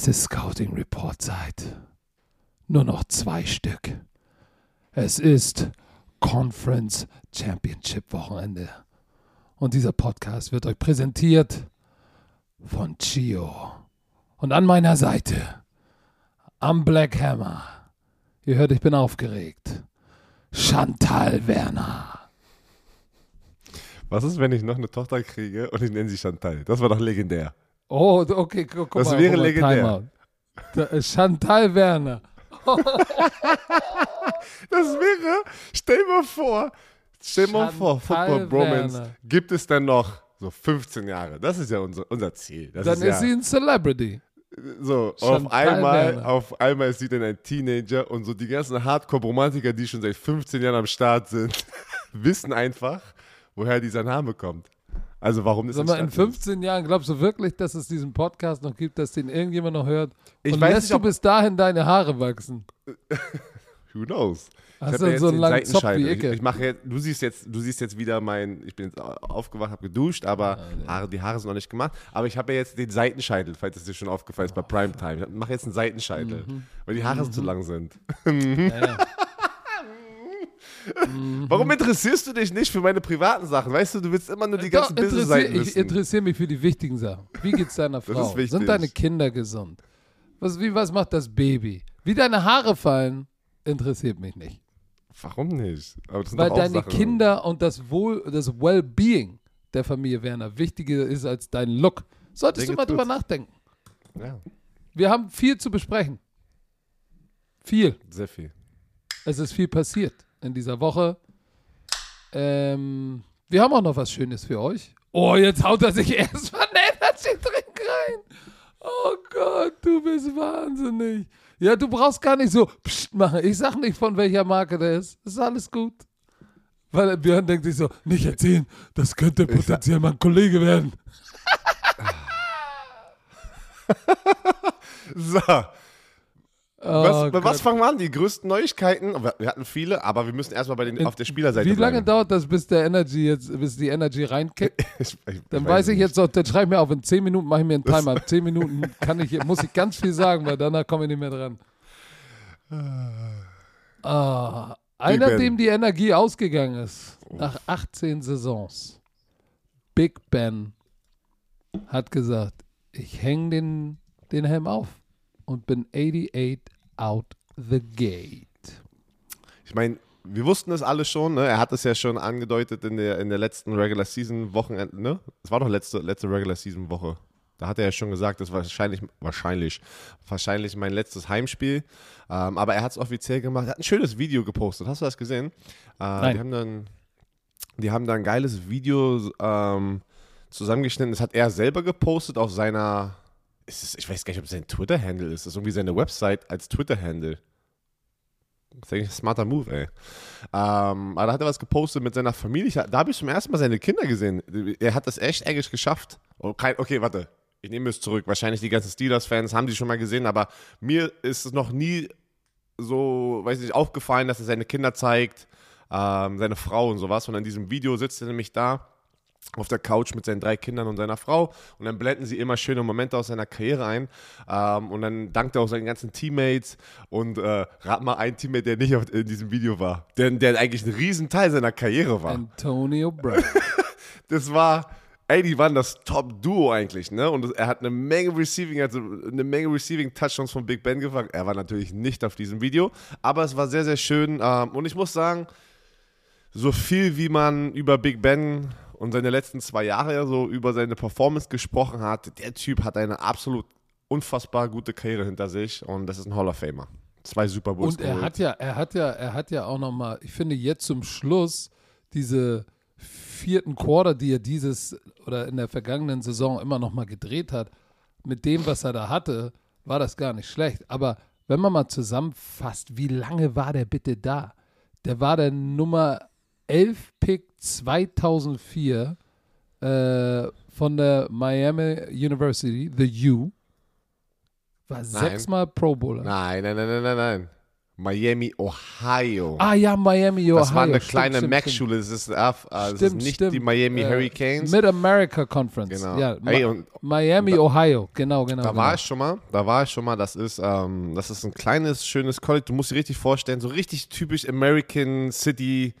Es ist Scouting Report Zeit. Nur noch zwei Stück. Es ist Conference Championship Wochenende. Und dieser Podcast wird euch präsentiert von Chio. Und an meiner Seite, am Black Hammer, ihr hört, ich bin aufgeregt, Chantal Werner. Was ist, wenn ich noch eine Tochter kriege und ich nenne sie Chantal? Das war doch legendär. Oh, okay, gu- guck Das mal. wäre guck mal, legendär. Da Chantal Werner. Das wäre, stell mal vor, stell mal vor, Football Bromance gibt es dann noch so 15 Jahre. Das ist ja unser, unser Ziel. Das Dann ist, ist, ja, sie ein Celebrity. so, Chantal auf einmal, Werner. auf einmal ist sie dann ein Teenager und so die ganzen Hardcore-Romantiker, die schon seit 15 Jahren am Start sind, wissen einfach, woher dieser Name kommt. Also warum das Sag mal, in entstanden ist. 15 Jahren glaubst du wirklich, dass es diesen Podcast noch gibt, dass den irgendjemand noch hört? Ich und weiß lässt nicht, du ob- bis dahin deine Haare wachsen? Who knows? Hast hab du ja jetzt so einen langen Zopf wie. Icke? Ich, ich mache jetzt, du siehst jetzt, du siehst jetzt wieder mein, ich bin jetzt aufgewacht, habe geduscht, aber Haare, die Haare sind noch nicht gemacht. Aber ich habe ja jetzt den Seitenscheitel, falls es dir schon aufgefallen ist bei Primetime. Ich mache jetzt einen Seitenscheitel, Mhm. weil die Haare zu lang sind. Ja, ja. Warum interessierst du dich nicht für meine privaten Sachen? Weißt du, du willst immer nur die ganzen Doch, interessier, Business-Seiten ich interessiere mich für die wichtigen Sachen. Wie geht's deiner Frau? Sind deine Kinder gesund? Was, wie, was macht das Baby? Wie deine Haare fallen, interessiert mich nicht. Warum nicht? Weil deine Sachen. Kinder und das Wohl, das Well-Being der Familie Werner wichtiger ist als dein Look. Solltest du mal drüber nachdenken. Ja, Wir haben viel zu besprechen. Viel. sehr viel. Es ist viel passiert in dieser Woche. Ähm, wir haben auch noch was Schönes für euch. Oh, jetzt haut er sich erstmal einen Energy-Drink rein. Oh Gott, du bist wahnsinnig. Ja, du brauchst gar nicht so Psst machen. Ich sag nicht, von welcher Marke der ist. Ist alles gut. Weil Björn denkt sich so, nicht erzählen, das könnte potenziell mein Kollege werden. So, was, Gott. was fangen wir an? Die größten Neuigkeiten? Wir hatten viele, aber wir müssen erstmal bei den, auf der Spielerseite Wie lange bleiben. dauert das, bis der Energy jetzt, bis die Energy reinkickt? Ich, ich, Dann weiß ich nicht. jetzt auch, dann schreibe ich mir auf, in 10 Minuten mache ich mir einen Timer. In 10 Minuten kann ich, muss ich ganz viel sagen, weil danach komme ich nicht mehr dran. Ah, einer, dem die Energie ausgegangen ist, nach 18 Saisons. Big Ben hat gesagt, ich hänge den, den Helm auf und bin 88 out the gate. Ich meine, wir wussten es alle schon, ne? Er hat es ja schon angedeutet in der, in der letzten Regular Season Wochenende, ne? Es war doch letzte, letzte Regular Season Woche. Da hat er ja schon gesagt, das war wahrscheinlich, wahrscheinlich, wahrscheinlich mein letztes Heimspiel. Ähm, aber er hat es offiziell gemacht. Er hat ein schönes Video gepostet. Hast du das gesehen? Äh, Nein. Die haben dann, die haben da ein geiles Video ähm, zusammengeschnitten. Das hat er selber gepostet auf seiner, ist ich weiß gar nicht, ob es sein Twitter-Handle ist. Das ist irgendwie seine Website als Twitter-Handle. Das ist eigentlich ein smarter Move, ey. Ähm, aber da hat er was gepostet mit seiner Familie. Da habe ich zum ersten Mal seine Kinder gesehen. Er hat das echt eigentlich geschafft. Oh, kein, okay, warte. Ich nehme es zurück. Wahrscheinlich die ganzen Steelers-Fans haben die schon mal gesehen, aber mir ist es noch nie so, weiß nicht, aufgefallen, dass er seine Kinder zeigt, ähm, seine Frau und sowas. Und in diesem Video sitzt er nämlich da auf der Couch mit seinen drei Kindern und seiner Frau und dann blenden sie immer schöne Momente aus seiner Karriere ein ähm, und dann dankt er auch seinen ganzen Teammates und äh, rat mal einen Teammate, der nicht auf, in diesem Video war, der, der eigentlich ein Riesenteil seiner Karriere war. Antonio Brown. Das war, ey, die waren das Top-Duo eigentlich, ne? Und er hat eine Menge Receiving, also eine Menge Receiving-Touchdowns von Big Ben gefangen. Er war natürlich nicht auf diesem Video, aber es war sehr, sehr schön. Ähm, und ich muss sagen, so viel wie man über Big Ben und seine letzten zwei Jahre so über seine Performance gesprochen hat, der Typ hat eine absolut unfassbar gute Karriere hinter sich und das ist ein Hall of Famer. Zwei Super Bowls Und er geholt. hat ja, er hat ja, er hat ja auch noch mal, ich finde jetzt zum Schluss diese vierten Quarter, die er dieses oder in der vergangenen Saison immer noch mal gedreht hat, mit dem, was er da hatte, war das gar nicht schlecht. Aber wenn man mal zusammenfasst, wie lange war der bitte da? Der war der Nummer 11 Pick 2004 äh, von der Miami University, the U. War sechsmal Pro Bowler. Nein, nein, nein, nein, nein, nein. Miami, Ohio. Ah ja, Miami, Ohio. das war eine Stimmt, kleine Mac-Schule. Das ist, äh, das ist Stimmt, nicht stimmt. die Miami Äh, Hurricanes. Mid-America Conference. Genau. Ja, Ey, Ma- und Miami, Ohio. Genau, genau. Da genau. war ich schon mal, da war ich schon mal, das ist, ähm, das ist ein kleines, schönes College, du musst dir richtig vorstellen, so richtig typisch American City,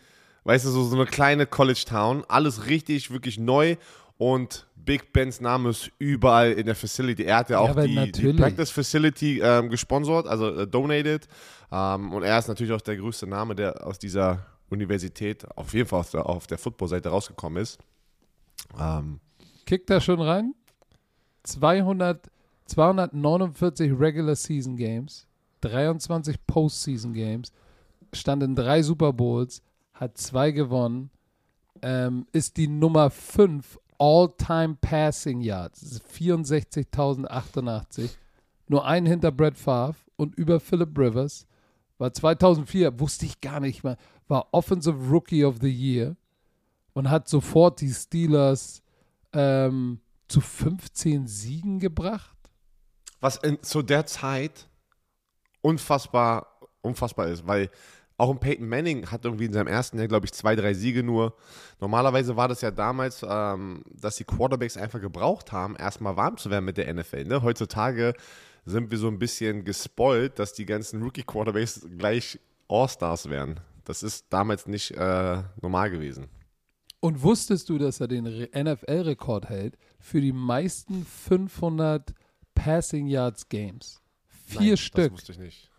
weißt du, so, so eine kleine College Town, alles richtig, wirklich neu und Big Bens Name ist überall in der Facility. Er hat ja auch aber die, die. Practice Facility ähm, gesponsert, also äh, donated ähm, und er ist natürlich auch der größte Name, der aus dieser Universität auf jeden Fall auf der, auf der Football-Seite rausgekommen ist. Ähm, Kickt da schon rein? 200, 249 Regular Season Games, 23 Postseason Games, stand in drei Super Bowls, hat zwei gewonnen, ähm, ist die Nummer 5 All-Time Passing Yards, Das ist 64.088, nur ein hinter Brett Favre und über Philip Rivers, war 2004, wusste ich gar nicht mehr, war Offensive Rookie of the Year und hat sofort die Steelers ähm, zu 15 Siegen gebracht. was in, zu der Zeit unfassbar, unfassbar ist, weil auch ein Peyton Manning hat irgendwie in seinem ersten Jahr, glaube ich, zwei, drei Siege nur. Normalerweise war das ja damals, ähm, dass die Quarterbacks einfach gebraucht haben, erstmal warm zu werden mit der NFL. Ne? Heutzutage sind wir so ein bisschen gespoilt, dass die ganzen Rookie-Quarterbacks gleich All-Stars werden. Das ist damals nicht äh, normal gewesen. Und wusstest du, dass er den Re- NFL-Rekord hält für die meisten 500 Passing Yards Games? Vier Nein, Stück. Das wusste ich nicht.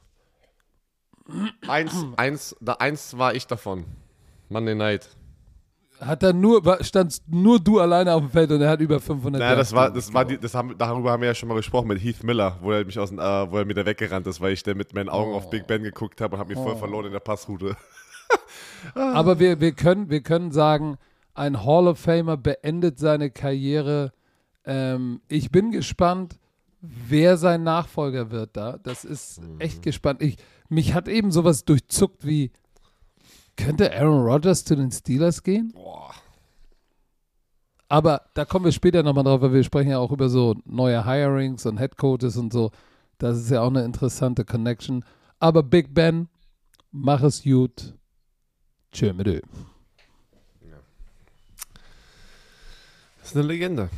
Eins, eins, da, eins war ich davon. Monday Night. Hat er nur, standst nur du alleine auf dem Feld und er hat über 500 Naja, das war, das war die, das haben, darüber haben wir ja schon mal gesprochen mit Heath Miller, wo er mich aus, dem- äh, wo er mir da weggerannt ist, weil ich da mit meinen Augen auf Big Ben geguckt habe und habe mich voll Oh. verloren in der Passroute. Aber wir, wir, können, wir können sagen, ein Hall of Famer beendet seine Karriere. Ähm, ich bin gespannt, wer sein Nachfolger wird da. Das ist echt gespannt. Ich, mich hat eben sowas durchzuckt wie, könnte Aaron Rodgers zu den Steelers gehen? Boah. Aber da kommen wir später nochmal drauf, weil wir sprechen ja auch über so neue Hirings und Head Coaches und so. Das ist ja auch eine interessante Connection. Aber Big Ben, mach es gut. Tschö mit Ö. Das ist eine Legende,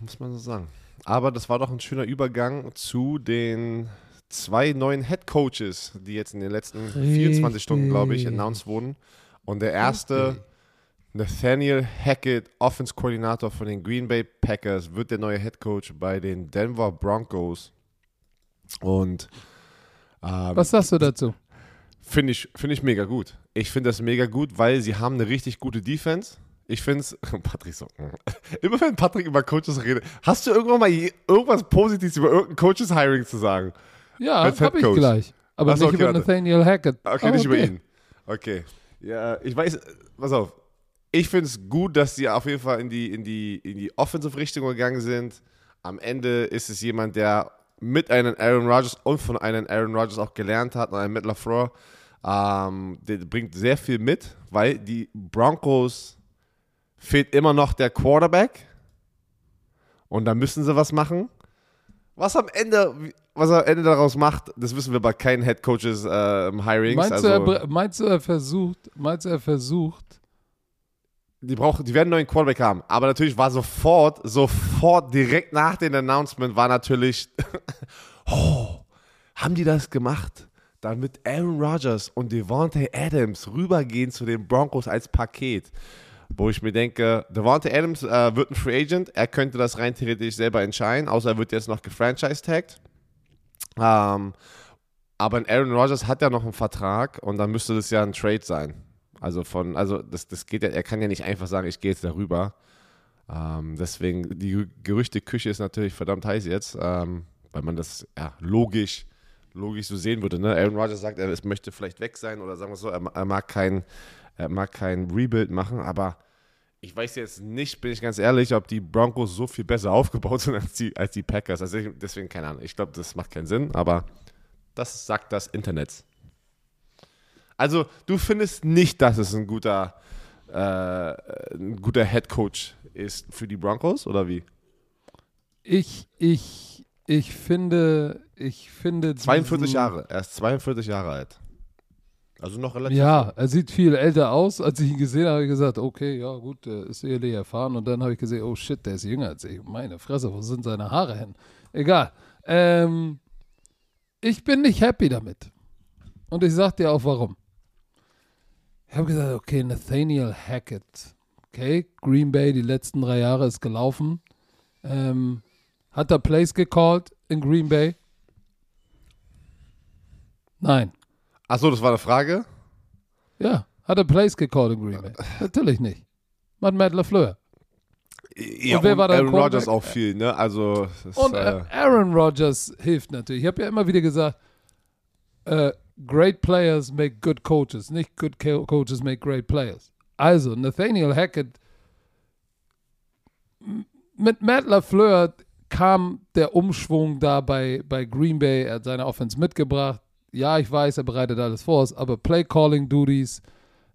muss man so sagen. Aber das war doch ein schöner Übergang zu den zwei neuen Head Coaches, die jetzt in den letzten 24 Stunden, glaube ich, Richtig. announced wurden. Und der erste, Nathaniel Hackett, Offense-Koordinator von den Green Bay Packers, wird der neue Head Coach bei den Denver Broncos. Und ähm, Was sagst du dazu? Finde ich, find ich mega gut. Ich finde das mega gut, weil sie haben eine richtig gute Defense. Ich finde es, Patrick so, immer wenn Patrick über Coaches redet, hast du irgendwann mal je, irgendwas Positives über irgendein Coaches-Hiring zu sagen? Ja, als habe ich Head Coach. gleich. Aber Ach so, nicht okay, über warte. Nathaniel Hackett. Okay, Aber nicht über ihn. Okay. Ja, ich weiß, pass auf. Ich finde es gut, dass sie auf jeden Fall in die, in die, in die Offensive-Richtung gegangen sind. Am Ende ist es jemand, der mit einem Aaron Rodgers und von einem Aaron Rodgers auch gelernt hat, und einem Matt LaFleur. Ähm, der bringt sehr viel mit, weil die Broncos fehlt immer noch der Quarterback. Und da müssen sie was machen. Was am Ende, was er am Ende daraus macht, das wissen wir bei keinen Head Coaches äh, im Hirings. Meinst, also, du, er, meinst du, er versucht, meinst du, er versucht, die, brauchen, die werden einen neuen Quarterback haben. Aber natürlich war sofort, sofort direkt nach dem Announcement war natürlich, oh, haben die das gemacht, damit Aaron Rodgers und Devontae Adams rübergehen zu den Broncos als Paket. Wo ich mir denke, Devontae Adams äh, wird ein Free Agent, er könnte das rein theoretisch selber entscheiden, außer er wird jetzt noch gefranchise-tagged. Ähm, aber ein Aaron Rodgers hat ja noch einen Vertrag und dann müsste das ja ein Trade sein. Also von, also das, das geht ja, er kann ja nicht einfach sagen, ich gehe jetzt darüber. Ähm, deswegen, die Gerüchteküche ist natürlich verdammt heiß jetzt, ähm, weil man das ja logisch, logisch so sehen würde. Ne? Aaron Rodgers sagt, er möchte vielleicht weg sein oder sagen wir so, er, er mag kein, er mag kein Rebuild machen, aber ich weiß jetzt nicht, bin ich ganz ehrlich, ob die Broncos so viel besser aufgebaut sind als die, als die Packers. Also ich, deswegen keine Ahnung. Ich glaube, das macht keinen Sinn, aber das sagt das Internet. Also, du findest nicht, dass es ein guter, äh, ein guter Head Coach ist für die Broncos oder wie? ich, ich, ich finde, ich finde. 42 diesen- Jahre. Er ist 42 Jahre alt. Also noch relativ. Ja, er sieht viel älter aus. Als ich ihn gesehen habe, habe ich gesagt, okay, ja gut, ist ehrlich erfahren. Und dann habe ich gesehen, oh shit, der ist jünger als ich. Meine Fresse, wo sind seine Haare hin? Egal. Ähm, ich bin nicht happy damit. Und ich sag dir auch warum. Ich habe gesagt, okay, Nathaniel Hackett. Okay, Green Bay, die letzten drei Jahre ist gelaufen. Ähm, hat er Plays gecallt in Green Bay? Nein. Achso, das war eine Frage? Ja, hat er Plays gecallt in Green Bay? Natürlich nicht. Matt Matt LaFleur. Ja, Und wer war der Aaron Rodgers auch viel, ne? Also, Und äh, Aaron Rodgers hilft natürlich. Ich habe ja immer wieder gesagt, äh, great players make good coaches, nicht good co- coaches make great players. Also, Nathaniel Hackett, mit Matt LaFleur kam der Umschwung da bei, bei Green Bay. Er hat seine Offense mitgebracht. Ja, ich weiß, er bereitet alles vor, aber Play-Calling-Duties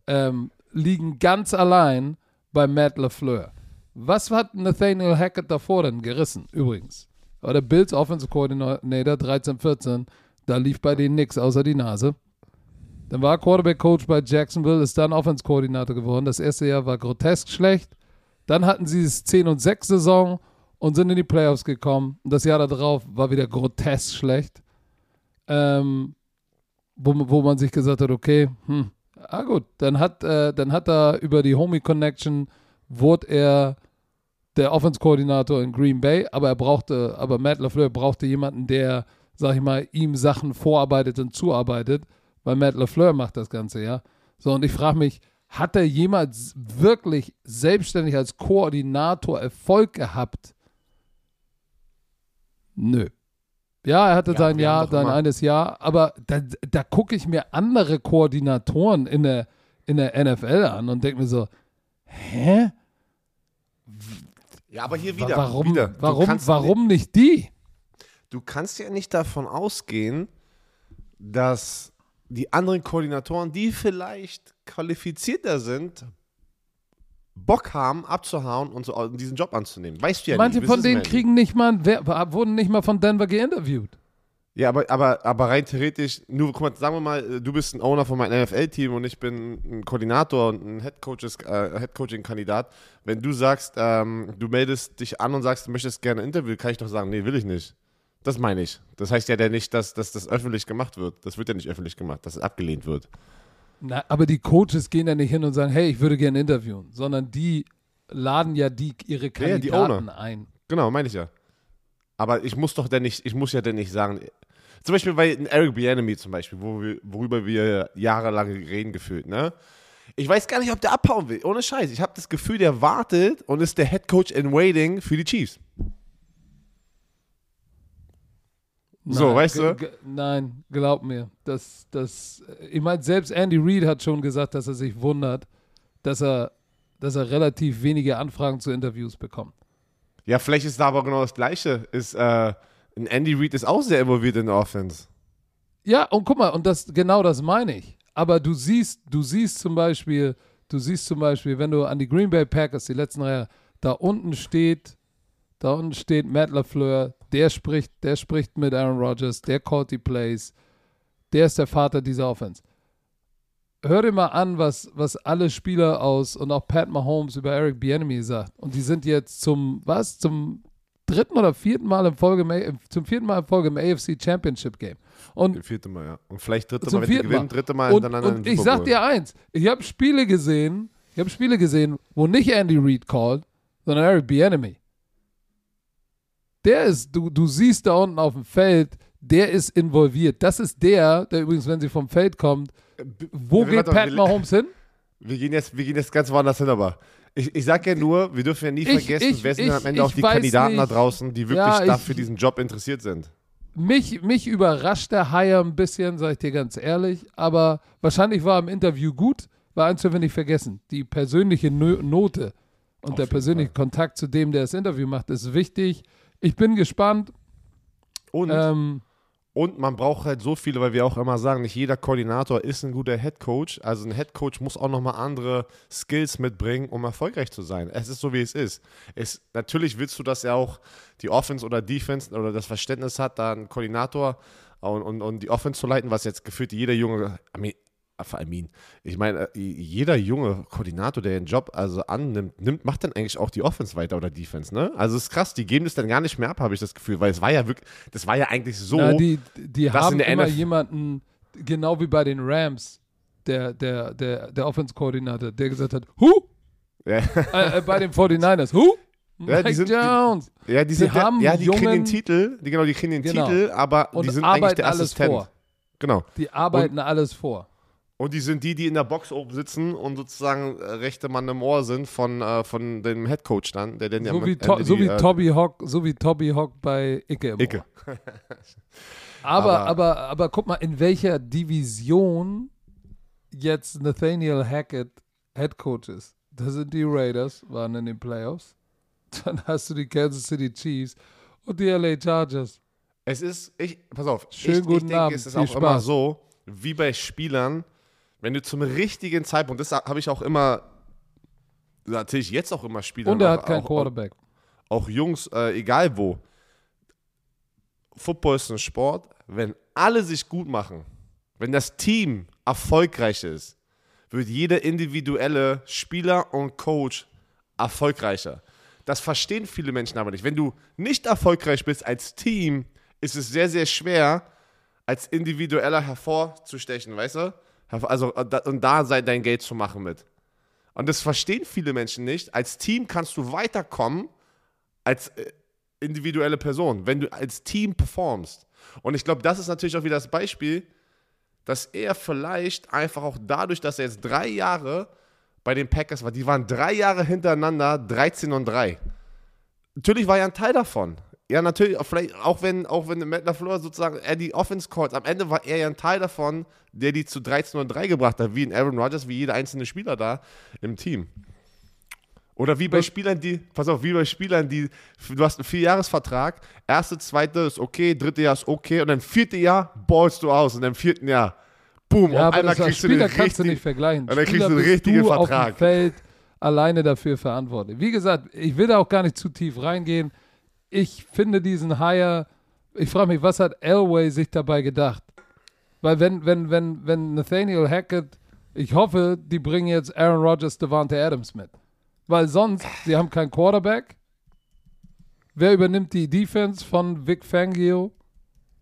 ähm, liegen ganz allein bei Matt LaFleur. Was hat Nathaniel Hackett davor denn gerissen, übrigens? War der Bills Offensive Coordinator 13-14, da lief bei denen nichts außer die Nase. Dann war er Quarterback-Coach bei Jacksonville, ist dann Offense-Koordinator geworden. Das erste Jahr war grotesk schlecht. Dann hatten sie das 10 und 6 Saison und sind in die Playoffs gekommen. Das Jahr darauf war wieder grotesk schlecht. Ähm, wo, wo man sich gesagt hat, okay, hm, ah gut, dann hat, äh, dann hat er über die Homie Connection wurde er der Offense-Koordinator in Green Bay, aber er brauchte, aber Matt LaFleur brauchte jemanden, der, sag ich mal, ihm Sachen vorarbeitet und zuarbeitet, weil Matt LaFleur macht das Ganze, ja. So, und ich frage mich, hat er jemals wirklich selbstständig als Koordinator Erfolg gehabt? Nö. Ja, er hatte Ja, sein Jahr, sein immer- eines Jahr, aber da, da gucke ich mir andere Koordinatoren in der, in der NFL an und denke mir so, hä? ja, aber hier wieder. warum, wieder. Warum, warum nicht die? du kannst ja nicht davon ausgehen, dass die anderen Koordinatoren, die vielleicht qualifizierter sind, Bock haben, abzuhauen und so und diesen Job anzunehmen. Weißt du ja Manche nicht. von wissen denen kriegen nicht mal, wer, wurden nicht mal von Denver geinterviewt. Ja, aber, aber, aber rein theoretisch, nur, guck mal, sagen wir mal, du bist ein Owner von meinem NFL-Team und ich bin ein Koordinator und ein Headcoaches- äh, Headcoaching-Kandidat. Wenn du sagst, ähm, du meldest dich an und sagst, du möchtest gerne ein Interview, kann ich doch sagen, nee, will ich nicht. Das meine ich. Das heißt ja nicht, dass, dass das öffentlich gemacht wird. Das wird ja nicht öffentlich gemacht, dass es abgelehnt wird. Na, aber die Coaches gehen ja nicht hin und sagen, hey, ich würde gerne interviewen, sondern die laden ja die ihre Ja, ja, die Kandidaten Owner. ein. Genau, meine ich ja. Aber ich muss doch denn nicht, ich muss ja denn nicht sagen, zum Beispiel bei Eric Bieniemy zum Beispiel, wo wir, worüber wir jahrelang reden gefühlt, ne? Ich weiß gar nicht, ob der abhauen will. Ohne Scheiß. Ich habe das Gefühl, der wartet und ist der Head Coach in Waiting für die Chiefs. So, Nein, weißt ge- du? Nein, glaub mir. Das, das, ich meine, selbst Andy Reid hat schon gesagt, dass er sich wundert, dass er, dass er relativ wenige Anfragen zu Interviews bekommt. Ja, vielleicht ist da aber genau das Gleiche. Ist, äh, Andy Reid ist auch sehr involviert in der Offense. Ja, und guck mal, und das, genau das meine ich. Aber du siehst, du siehst zum Beispiel, du siehst zum Beispiel, wenn du an die Green Bay Packers die letzten drei Jahre, da unten steht, da unten steht Matt LaFleur, der spricht, der spricht mit Aaron Rodgers, der callt die Plays, der ist der Vater dieser Offense. Hör dir mal an, was, was alle Spieler aus und auch Pat Mahomes über Eric Bieniemy sagt. Und die sind jetzt zum, was, zum dritten oder vierten Mal in Folge, im A- zum vierten Mal in Folge im AFC Championship Game. Und vierte Mal, ja. Und vielleicht dritte Mal, wenn die gewinnen, dritte Mal und, hintereinander und ich Super sag dir eins, ich habe Spiele gesehen, ich habe Spiele gesehen, wo nicht Andy Reid called, sondern Eric Bieniemy. Der ist, du, du siehst da unten auf dem Feld, der ist involviert. Das ist der, der übrigens, wenn sie vom Feld kommt, wo Ja, geht Pat wir- Mahomes hin? Wir gehen, jetzt, wir gehen jetzt ganz woanders hin, aber ich, ich sag ja nur, wir dürfen ja nie Ich- vergessen, ich- wer sind am Ende auch die Kandidaten da nicht. draußen, die wirklich Ja, da ich- für diesen Job interessiert sind. Mich, mich überrascht der Hire ein bisschen, sag ich dir ganz ehrlich, aber wahrscheinlich war im Interview gut, weil eins dürfen wir nicht vergessen, die persönliche No- Note und Auf der persönliche Fall. Kontakt zu dem, der das Interview macht, ist wichtig. Ich bin gespannt. Und, Ähm, und man braucht halt so viele, weil wir auch immer sagen, nicht jeder Koordinator ist ein guter Head Coach. Also ein Head Coach muss auch nochmal andere Skills mitbringen, um erfolgreich zu sein. Es ist so, wie es ist. Es, natürlich willst du, dass er auch die Offense oder Defense oder das Verständnis hat, da einen Koordinator und, und, und die Offense zu leiten, was jetzt gefühlt jeder junge, I mean, ich meine, äh, jeder junge Koordinator, der den Job also annimmt, nimmt, macht dann eigentlich auch die Offense weiter oder Defense, ne? Also es ist krass, die geben das dann gar nicht mehr ab, habe ich das Gefühl, weil es war ja wirklich, das war ja eigentlich so. Na, die die dass haben immer NFL jemanden, genau wie bei den Rams, der, der, der, der Offense-Koordinator, der gesagt hat, Who? ja, Äh, äh, bei den 49ers, Who? Ja, die Mike sind- die- Jones. ja, die sind haben ja, die kriegen den jungen- Titel, die, genau, die kriegen den Genau. Titel, aber Und die sind eigentlich der alles Assistent. vor. Genau. Die arbeiten alles vor. Und die sind die, die in der Box oben sitzen und sozusagen äh, rechte Mann im Ohr sind von, äh, von dem Headcoach dann, der denn ja So am wie, Ende to, so die, wie äh, Toby Hawk, so wie Toby Hawk bei Icke im Icke. Ohr. Aber, Aber- aber, aber, guck mal, in welcher Division jetzt Nathaniel Hackett Head Coach ist. Da sind die Raiders, waren in den Playoffs. Dann hast du die Kansas City Chiefs und die LA Chargers. Es ist, ich, pass auf, Schönen ich, ich guten denke, Abend, es ist viel auch immer Spaß. so, wie bei Spielern, wenn du zum richtigen Zeitpunkt, das habe ich auch immer, das erzähle ich jetzt auch immer Spielern, Und er auch, hat keinen auch, Quarterback. auch Jungs, äh, egal wo. Football ist ein Sport, wenn alle sich gut machen, wenn das Team erfolgreich ist, wird jeder individuelle Spieler und Coach erfolgreicher. Das verstehen viele Menschen aber nicht. Wenn du nicht erfolgreich bist als Team, ist es sehr, sehr schwer, als individueller hervorzustechen, weißt du? Also, äh, und da sei dein Geld zu machen mit. Und das verstehen viele Menschen nicht. Als Team kannst du weiterkommen als äh, individuelle Person, wenn du als Team performst. Und ich glaube, das ist natürlich auch wieder das Beispiel, dass er vielleicht einfach auch dadurch, dass er jetzt drei Jahre bei den Packers war, die waren drei Jahre hintereinander 13 und 3. Natürlich war er ein Teil davon. Ja, natürlich, vielleicht auch wenn, auch wenn Matt LaFleur sozusagen er die Offense calls, am Ende war er ja ein Teil davon, der die zu 13 und 3 gebracht hat, wie in Aaron Rodgers, wie jeder einzelne Spieler da im Team. Oder wie bei Spielern, die, pass auf, wie bei Spielern, die, du hast einen Vierjahresvertrag, erste, zweite ist okay, dritte Jahr ist okay und dann vierte Jahr ballst du aus und im vierten Jahr, boom, Ja, auf aber einmal kriegst du den kannst du richtigen, nicht vergleichen. Und dann kriegst du einen richtigen du auf Vertrag. dem Feld alleine dafür verantwortlich. Wie gesagt, ich will da auch gar nicht zu tief reingehen. Ich finde diesen Hire, ich frage mich, was hat Elway sich dabei gedacht? Weil wenn, wenn, wenn, wenn Nathaniel Hackett, ich hoffe, die bringen jetzt Aaron Rodgers, Devante Adams mit. Weil sonst, sie haben keinen Quarterback. Wer übernimmt die Defense von Vic Fangio?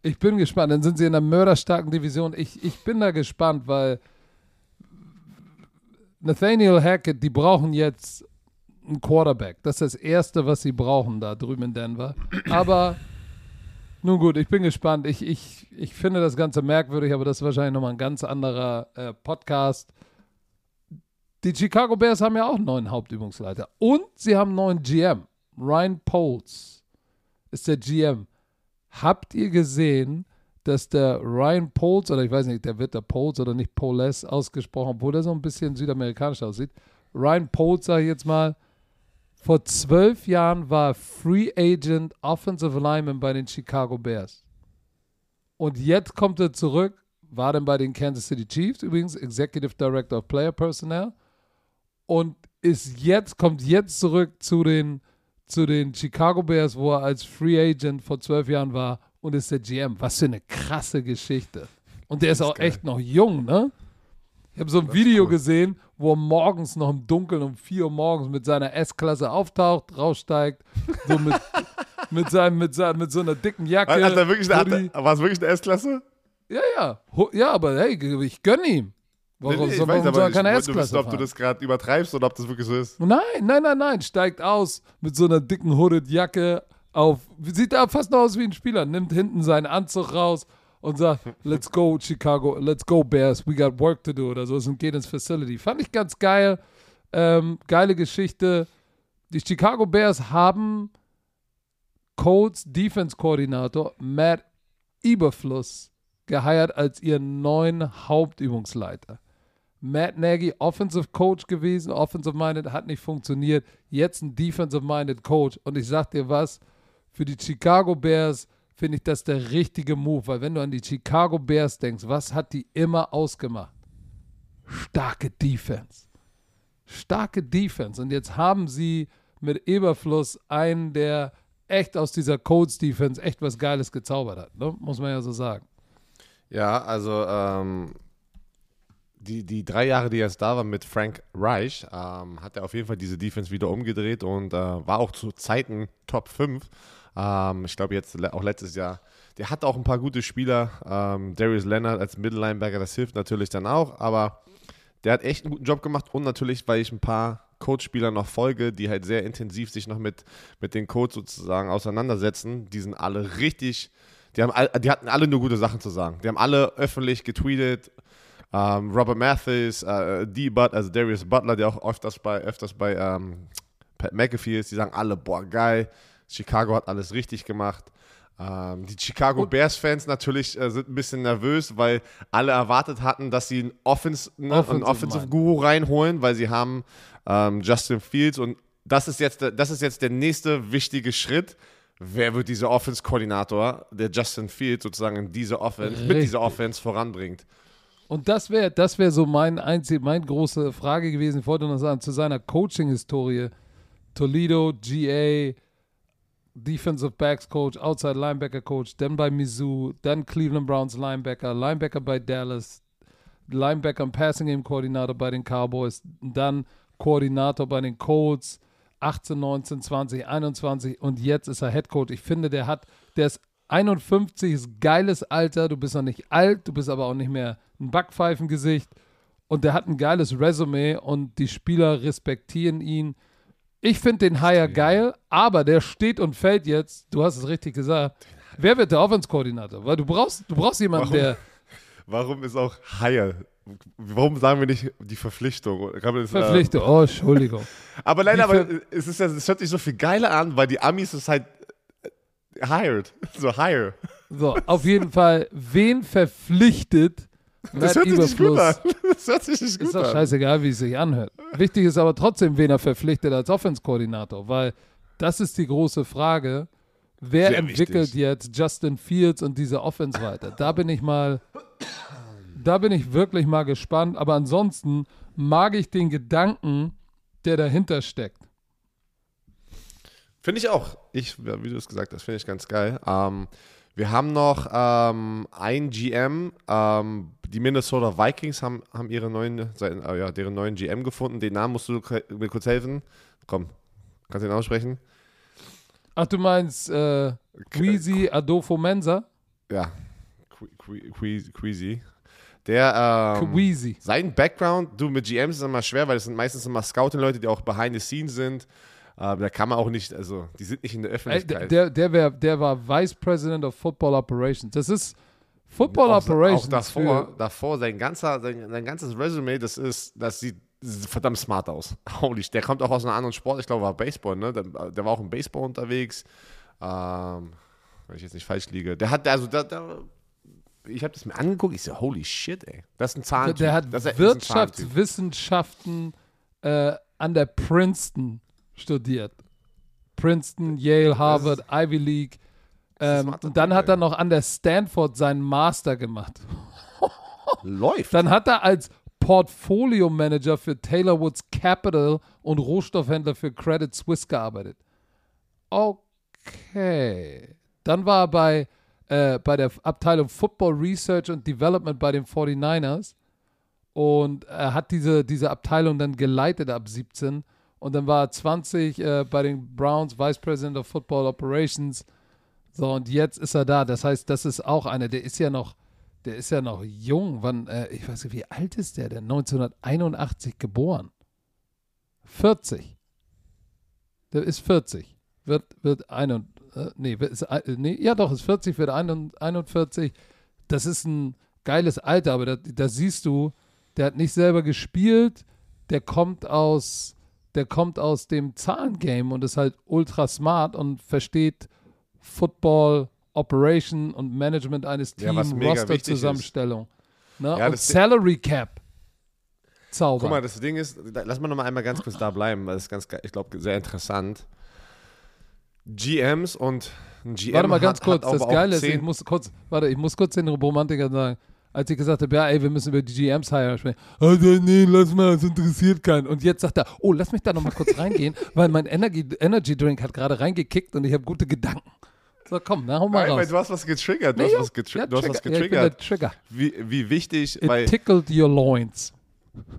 Ich bin gespannt. Dann sind sie in einer mörderstarken Division. Ich, ich bin da gespannt, weil Nathaniel Hackett, die brauchen jetzt einen Quarterback. Das ist das Erste, was sie brauchen da drüben in Denver. Aber nun gut, ich bin gespannt. Ich, ich, ich finde das Ganze merkwürdig, aber das ist wahrscheinlich nochmal ein ganz anderer äh, Podcast. Die Chicago Bears haben ja auch einen neuen Hauptübungsleiter. Und sie haben einen neuen GM. Ryan Poles ist der GM. Habt ihr gesehen, dass der Ryan Poles, oder ich weiß nicht, der wird der Poles oder nicht Poles ausgesprochen, obwohl der so ein bisschen südamerikanisch aussieht. Ryan Poles, sage ich jetzt mal, vor zwölf Jahren war Free Agent Offensive Lineman bei den Chicago Bears. Und jetzt kommt er zurück, war dann bei den Kansas City Chiefs, übrigens Executive Director of Player Personnel. Und ist jetzt, kommt jetzt zurück zu den, zu den Chicago Bears, wo er als Free Agent vor zwölf Jahren war und ist der GM. Was für eine krasse Geschichte. Und der ist auch geil. echt noch jung, ne? Ich habe so ein Video gesehen, wo er morgens noch im Dunkeln um 4 Uhr morgens mit seiner S-Klasse auftaucht, raussteigt, so mit, mit, seinem, mit, seinem, mit so einer dicken Jacke. Hat er wirklich eine, war es wirklich eine S-Klasse? Ja, ja. Ja, aber hey, ich gönne ihm. Warum, Nee, nee, soll, warum soll er keine S-Klasse wissen, ob du das gerade übertreibst oder ob das wirklich so ist. Nein, nein, nein, nein. Steigt aus mit so einer dicken Hooded-Jacke auf. Sieht da fast noch aus wie ein Spieler. Nimmt hinten seinen Anzug raus und sagt, let's go Chicago, let's go Bears, we got work to do oder so und geht ins Facility. Fand ich ganz geil. Ähm, geile Geschichte. Die Chicago Bears haben Colts Defense-Koordinator Matt Eberfluss geheiert als ihren neuen Hauptübungsleiter. Matt Nagy, Offensive Coach gewesen, Offensive Minded, hat nicht funktioniert. Jetzt ein Defensive Minded Coach. Und ich sag dir was, für die Chicago Bears finde ich das der richtige Move, weil wenn du an die Chicago Bears denkst, was hat die immer ausgemacht? Starke Defense. Starke Defense. Und jetzt haben sie mit Eberfluss einen, der echt aus dieser Colts Defense echt was Geiles gezaubert hat. Ne? Muss man ja so sagen. Ja, also ähm, die, die drei Jahre, die er jetzt da war mit Frank Reich, ähm, hat er auf jeden Fall diese Defense wieder umgedreht und äh, war auch zu Zeiten Top 5. Ähm, ich glaube, jetzt auch letztes Jahr. Der hat auch ein paar gute Spieler. Ähm, Darius Leonard als Mittellinebacker, das hilft natürlich dann auch, aber der hat echt einen guten Job gemacht und natürlich, weil ich ein paar Coach-Spieler noch folge, die halt sehr intensiv sich noch mit, mit den Codes sozusagen auseinandersetzen. Die sind alle richtig, die, haben all, die hatten alle nur gute Sachen zu sagen. Die haben alle öffentlich getweetet. Ähm, Robert Mathis, äh, D. Butt, also Darius Butler, der auch öfters bei, öfters bei ähm, Pat McAfee ist, die sagen alle, boah, geil, Chicago hat alles richtig gemacht. Ähm, die Chicago Bears-Fans natürlich äh, sind ein bisschen nervös, weil alle erwartet hatten, dass sie einen, Offens ne, Offensive, Offensive Guru reinholen, weil sie haben ähm, Justin Fields und das ist, jetzt, das ist jetzt der nächste wichtige Schritt. Wer wird dieser Offense-Koordinator, der Justin Fields sozusagen in diese Offense, Richtig. mit dieser Offense voranbringt? Und das wäre das wär so mein einzig, meine große Frage gewesen. Ich wollte noch sagen, zu seiner Coaching-Historie. Toledo, GA, Defensive Backs Coach, Outside Linebacker Coach, dann bei Mizzou, dann Cleveland Browns Linebacker, Linebacker bei Dallas, Linebacker und Passing Game Koordinator bei den Cowboys, dann Koordinator bei den Colts, 18, 19, 20, 21 und jetzt ist er Head Coach. Ich finde, der hat, der ist 51, ist geiles Alter, du bist noch nicht alt, du bist aber auch nicht mehr ein Backpfeifengesicht und der hat ein geiles Resümee und die Spieler respektieren ihn. Ich finde den Hire geil, aber der steht und fällt jetzt, du hast es richtig gesagt. Wer wird der Offense-Koordinator? Weil du brauchst, du brauchst jemanden, warum, der. Warum ist auch Hire? Warum sagen wir nicht die Verpflichtung? Verpflichtung, oh, Entschuldigung. aber leider, aber es, ist ja, es hört sich so viel geiler an, weil die Amis ist halt äh, hired. So hire. So, auf jeden Fall, wen verpflichtet das hört sich nicht gut an. Das hört sich nicht gut ist doch scheißegal, wie es sich anhört. Wichtig ist aber trotzdem, wen er verpflichtet als Offense-Koordinator, weil das ist die große Frage. Wer Sehr entwickelt wichtig. jetzt Justin Fields und diese Offense weiter? Da bin ich mal, da bin ich wirklich mal gespannt. Aber ansonsten mag ich den Gedanken, der dahinter steckt. Finde ich auch. Ich, wie du es gesagt hast, finde ich ganz geil. Ähm, wir haben noch ähm, ein GM. Ähm, die Minnesota Vikings haben, haben ihre neuen, äh, ja, deren neuen GM gefunden. Den Namen musst du mir kurz helfen. Komm, kannst du den aussprechen? Ach, du meinst äh, Queasy Adolfo Mensa? Ja, Queasy. Der, ähm, Queasy. sein Background, du, mit GMs ist immer schwer, weil es sind meistens immer Scouting-Leute, die auch behind the scenes sind. Uh, da kann man auch nicht, also die sind nicht in der Öffentlichkeit. Der, der, wär, der war Vice President of Football Operations. Das ist Football auch, Operations. Auch davor, davor sein, ganzer, sein, sein ganzes Resume, das ist, das sieht verdammt smart aus. Holy, der kommt auch aus einem anderen Sport, ich glaube, war Baseball, ne? Der, der war auch im Baseball unterwegs. Ähm, wenn ich jetzt nicht falsch liege. Der hat, also, der, der, ich habe das mir angeguckt, ich so, holy shit, ey. Das ist ein Zahntyp. Der, hat Wirtschaftswissenschaften äh, an der Princeton studiert. Princeton, Yale, Harvard, Ivy League. Ähm, und dann hat er noch an der Stanford seinen Master gemacht. Läuft. Dann hat er als Portfolio Manager für Taylor Woods Capital und Rohstoffhändler für Credit Suisse gearbeitet. Okay. Dann war er bei, äh, bei der Abteilung Football Research and Development bei den 49ers und er hat diese, diese Abteilung dann geleitet ab 17 und dann war er 20 äh, bei den Browns Vice President of Football Operations. So, und jetzt ist er da. Das heißt, das ist auch einer, der ist ja noch, der ist ja noch jung. Wann, äh, ich weiß nicht, wie alt ist der denn? 1981 geboren. 40. Der ist 40. Wird, wird ein, äh, nee, ist, äh, nee, ja doch, ist 40, wird 41. Das ist ein geiles Alter, aber da, da siehst du, der hat nicht selber gespielt, der kommt aus, der kommt aus dem Zahlengame und ist halt ultra smart und versteht Football, Operation und Management eines Teams, ja, Roster-Zusammenstellung. Ne? Ja, und Salary Cap. Zauber. Guck mal, das Ding ist, lass mal noch mal einmal ganz kurz da bleiben, weil das ist ganz, ich glaube, sehr interessant. GMs und ein GM Warte mal ganz hat, kurz, hat das Geile ist, ich muss kurz, warte, ich muss kurz den Romantiker sagen als ich gesagt habe, ja, ey, wir müssen über die GMs hire sprechen. Also, nee, lass mal, das interessiert keinen. Und jetzt sagt er, oh, lass mich da nochmal kurz reingehen, weil mein Energy, Energy Drink hat gerade reingekickt und ich habe gute Gedanken. So, komm, na, hau mal Nein, raus. du hast was getriggert. Du Nee, hast was, getri ja, du hast was Trigger. Ja, ich bin der getriggert. Trigger. wie, wie wichtig, It weil tickled your loins.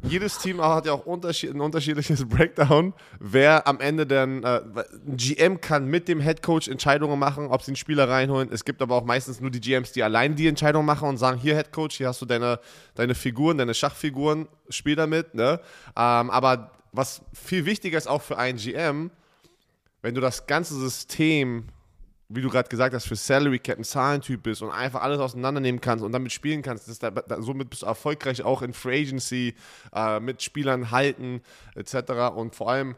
Jedes Team hat ja auch ein unterschiedliches Breakdown, wer am Ende dann, äh, ein GM kann mit dem Head Coach Entscheidungen machen, ob sie einen Spieler reinholen. Es gibt aber auch meistens nur die GMs, die allein die Entscheidung machen und sagen, hier Head Coach, hier hast du deine, deine Figuren, deine Schachfiguren, spiel damit. Ne? Ähm, aber was viel wichtiger ist auch für einen GM, wenn du das ganze System, wie du gerade gesagt hast, für Salary Cap ein Zahlentyp bist und einfach alles auseinandernehmen kannst und damit spielen kannst, das da, da, somit bist du erfolgreich auch in Free Agency, äh, mit Spielern halten, etc. Und vor allem,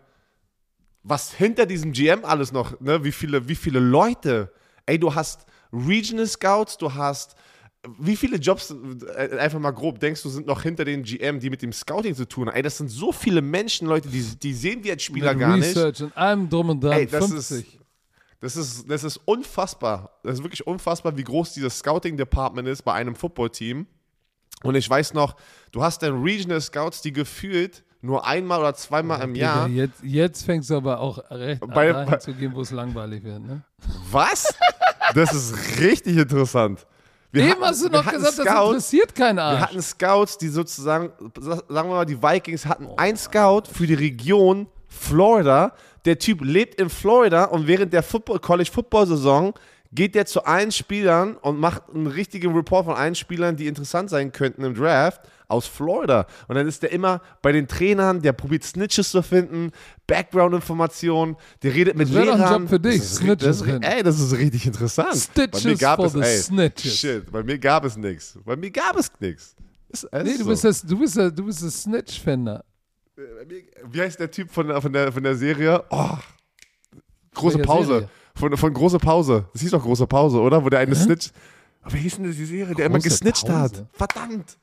was hinter diesem GM alles noch, ne, wie viele, wie viele Leute, ey, du hast Regional Scouts, du hast wie viele Jobs, äh, einfach mal grob, denkst du, sind noch hinter den GM, die mit dem Scouting zu tun haben? Ey, das sind so viele Menschen, Leute, die, die sehen wir als Spieler Mit gar nicht. Research und allem drum und dran. Ey, das 50. ist, das ist, das ist unfassbar. Das ist wirklich unfassbar, wie groß dieses Scouting-Department ist bei einem Footballteam. Und ich weiß noch, du hast dann Regional Scouts, die gefühlt nur einmal oder zweimal im Jahr. Jetzt, jetzt fängst du aber auch recht Bei- dahin bei- zu gehen, wo es langweilig wird. Ne? Was? Das ist richtig interessant. Wir hatten- hast du wir noch gesagt, das Scouts, interessiert keinen Wir Arsch. hatten Scouts, die sozusagen, sa- sagen wir mal, die Vikings hatten einen Scout für die Region Florida. Der Typ lebt in Florida und während der Football, College Football Saison geht der zu allen Spielern und macht einen richtigen Report von allen Spielern, die interessant sein könnten im Draft aus Florida. Und dann ist der immer bei den Trainern, der probiert Snitches zu finden, Background-Informationen, der redet mit Das doch ein Lehrern. Job für dich, Das ist, Snitches das ey, das ist richtig interessant. bei mir Stitches gab for es, the ey, snitches. Shit, bei mir gab es nichts. Bei mir gab es nichts. Nee, du so. bist, das, du bist, der, du bist der Snitch-Finder. Mir- Wie heißt der Typ von, der- von, der, von der Serie? Oh, große Welche Pause. Serie? Von, von große Pause. Das hieß doch große Pause, oder? Wo der eine Snitch. Aber wie hieß denn die Serie, der immer gesnitcht Pause? hat? Verdammt.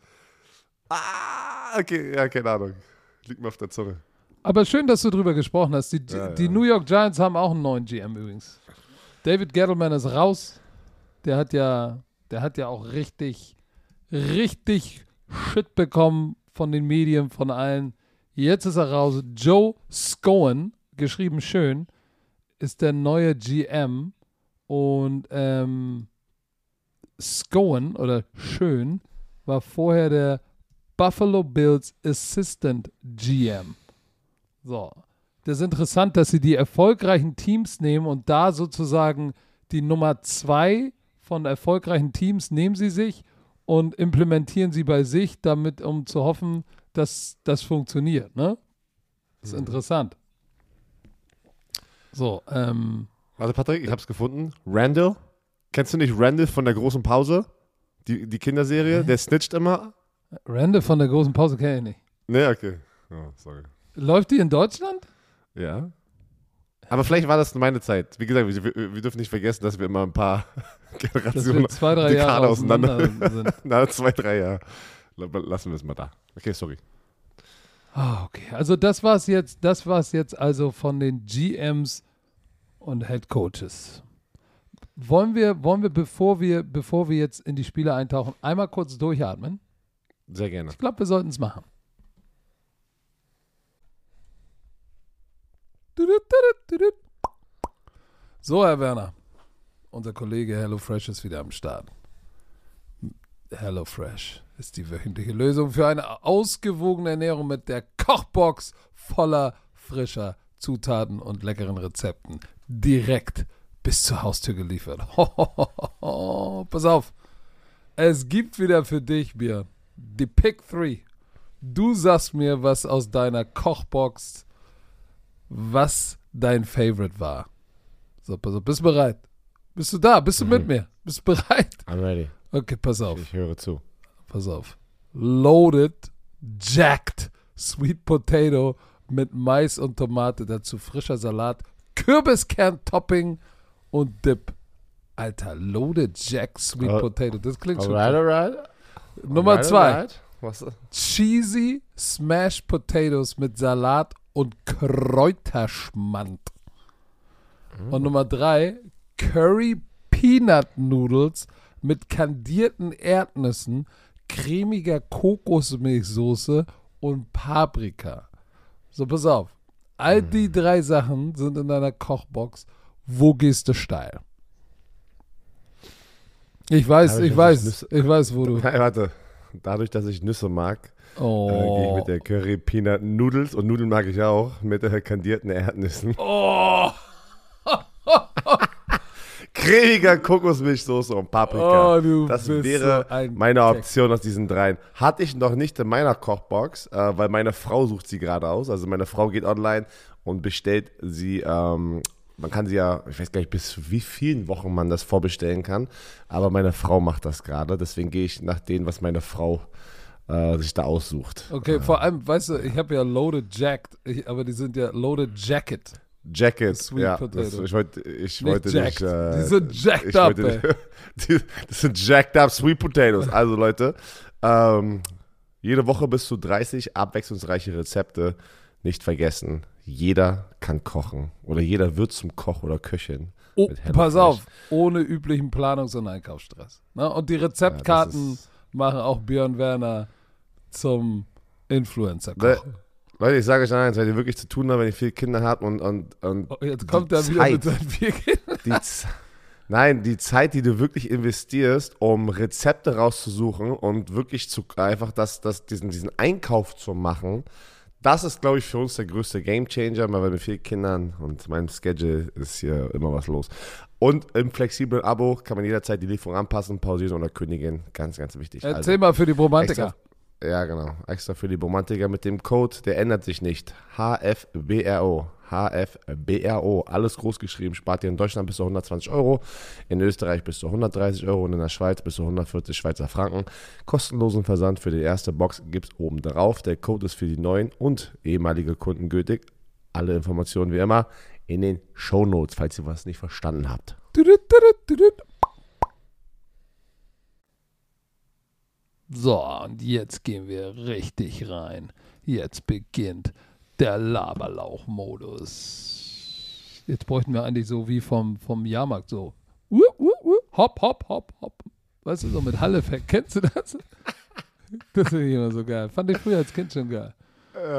Ah, okay, ja, keine Ahnung. Liegt mir auf der Zunge. Aber schön, dass du drüber gesprochen hast. Die, Ja, die ja. New York Giants haben auch einen neuen GM übrigens. David Gettleman ist raus. Der hat ja, der hat ja auch richtig, richtig Shit bekommen von den Medien, von allen. Jetzt ist er raus. Joe Scowen, geschrieben schön, ist der neue GM. Und ähm, Scowen oder Schön war vorher der Buffalo Bills Assistant GM. So. Das ist interessant, dass sie die erfolgreichen Teams nehmen und da sozusagen die Nummer zwei von erfolgreichen Teams nehmen sie sich und implementieren sie bei sich, damit, um zu hoffen, dass das funktioniert. Ne? Das ist interessant. So, ähm, Warte, Patrick, ich hab's gefunden. Randall. Kennst du nicht Randall von der großen Pause? Die, die Kinderserie? Der snitcht immer. Rande von der großen Pause kenne ich nicht. Ne, okay. Oh, sorry. Läuft die in Deutschland? Ja. Aber vielleicht war das meine Zeit. Wie gesagt, wir, wir, dürfen nicht vergessen, dass wir immer ein paar Generationen zwei, drei Dekade Jahre auseinander auseinander sind. Na, zwei, drei Jahre. Lassen wir es mal da. Okay, sorry. Ah, okay. Also das war's jetzt, das war's jetzt also von den GMs und Head Coaches. Wollen wir, wollen wir, bevor wir, bevor wir jetzt in die Spiele eintauchen, einmal kurz durchatmen? Sehr gerne. Ich glaube, wir sollten es machen. So, Herr Werner. Unser Kollege HelloFresh ist wieder am Start. HelloFresh ist die wöchentliche Lösung für eine ausgewogene Ernährung mit der Kochbox voller frischer Zutaten und leckeren Rezepten. Direkt bis zur Haustür geliefert. Pass auf. Es gibt wieder für dich, Björn, die Pick 3. Du sagst mir, was aus deiner Kochbox, was dein Favorite war. So, pass auf, bist du bereit? Bist du da? Bist du mit mir? Bist du bereit? I'm ready. Okay, pass auf, Ich höre zu. pass auf. Loaded, jacked, Sweet Potato mit Mais und Tomate, dazu frischer Salat, Kürbiskern-Topping und Dip. Alter, Loaded Jack Sweet Äh, Potato, das klingt schon Alright, alright. Nummer Alright, zwei. alright. Was? Cheesy Smashed Potatoes mit Salat und Kräuterschmand. Und Nummer drei, Curry Peanut Noodles mit kandierten Erdnüssen, cremiger Kokosmilchsoße und Paprika. So, pass auf. All die drei Sachen sind in deiner Kochbox. Wo gehst du steil? Ich weiß, Dadurch, ich weiß, Nüsse- ich weiß, wo du. Nein, warte. Dadurch, dass ich Nüsse mag, äh, gehe ich Oh. mit der Curry Peanut Noodles und Nudeln mag ich auch mit der kandierten Erdnüssen. Oh. Cremiger Kokosmilchsoße und Paprika. Oh, du das bist wäre so ein meine. Option aus diesen dreien. Hatte ich noch nicht in meiner Kochbox, äh, weil meine Frau sucht sie gerade aus. Also meine Frau geht online und bestellt sie. Ähm, man kann sie ja, ich weiß gar nicht, bis wie vielen Wochen man das vorbestellen kann. Aber meine Frau macht das gerade. Deswegen gehe ich nach dem, was meine Frau äh, sich da aussucht. Okay, vor allem, weißt du, ich habe ja Loaded Jacked, ich, aber die sind ja Loaded Jacket. Jacket, Sweet ja. Potato. Das, ich wollte, ich Nicht wollte jacked. nicht. Äh, Die sind jacked up, wollte- die, das sind jacked up Sweet Potatoes. Also Leute, ähm, jede Woche bis zu 30 abwechslungsreiche Rezepte. Nicht vergessen, jeder kann kochen oder jeder wird zum Koch oder Köchin. Oh, pass auf, ohne üblichen Planungs- und Einkaufsstress. Ne? Und die Rezeptkarten ist- machen auch Björn Werner zum Influencer. Leute, ich sage euch eins, wenn ihr wirklich zu tun habt, wenn ihr viele Kinder habt und, und, und Oh, jetzt kommt er wieder mit seinen vier Kindern. die, Nein, die Zeit, die du wirklich investierst, um Rezepte rauszusuchen und wirklich zu einfach das, das, diesen, diesen Einkauf zu machen, das ist, glaube ich, für uns der größte Gamechanger, weil mit vier Kindern und meinem Schedule ist hier immer was los. Und im flexiblen Abo kann man jederzeit die Lieferung anpassen, pausieren oder kündigen. Ganz, ganz wichtig. Also, Erzähl mal für die Romantiker. Ja, genau. Extra für die Romantiker mit dem Code, der ändert sich nicht. HFBRO. HFBRO. Alles groß geschrieben. Spart ihr in Deutschland bis zu 120 Euro, in Österreich bis zu 130 Euro und in der Schweiz bis zu 140 Schweizer Franken. Kostenlosen Versand für die erste Box gibt es oben drauf. Der Code ist für die neuen und ehemalige Kunden gültig. Alle Informationen wie immer in den Shownotes, falls ihr was nicht verstanden habt. So, und jetzt gehen wir richtig rein. Jetzt beginnt der Laberlauch-Modus. Jetzt bräuchten wir eigentlich so wie vom, vom Jahrmarkt so. Uh, uh, uh, hopp, hopp, hopp, hopp. Weißt du, so mit Halleffekt. Kennst du das? Das finde ich immer so geil. Fand ich früher als Kind schon geil.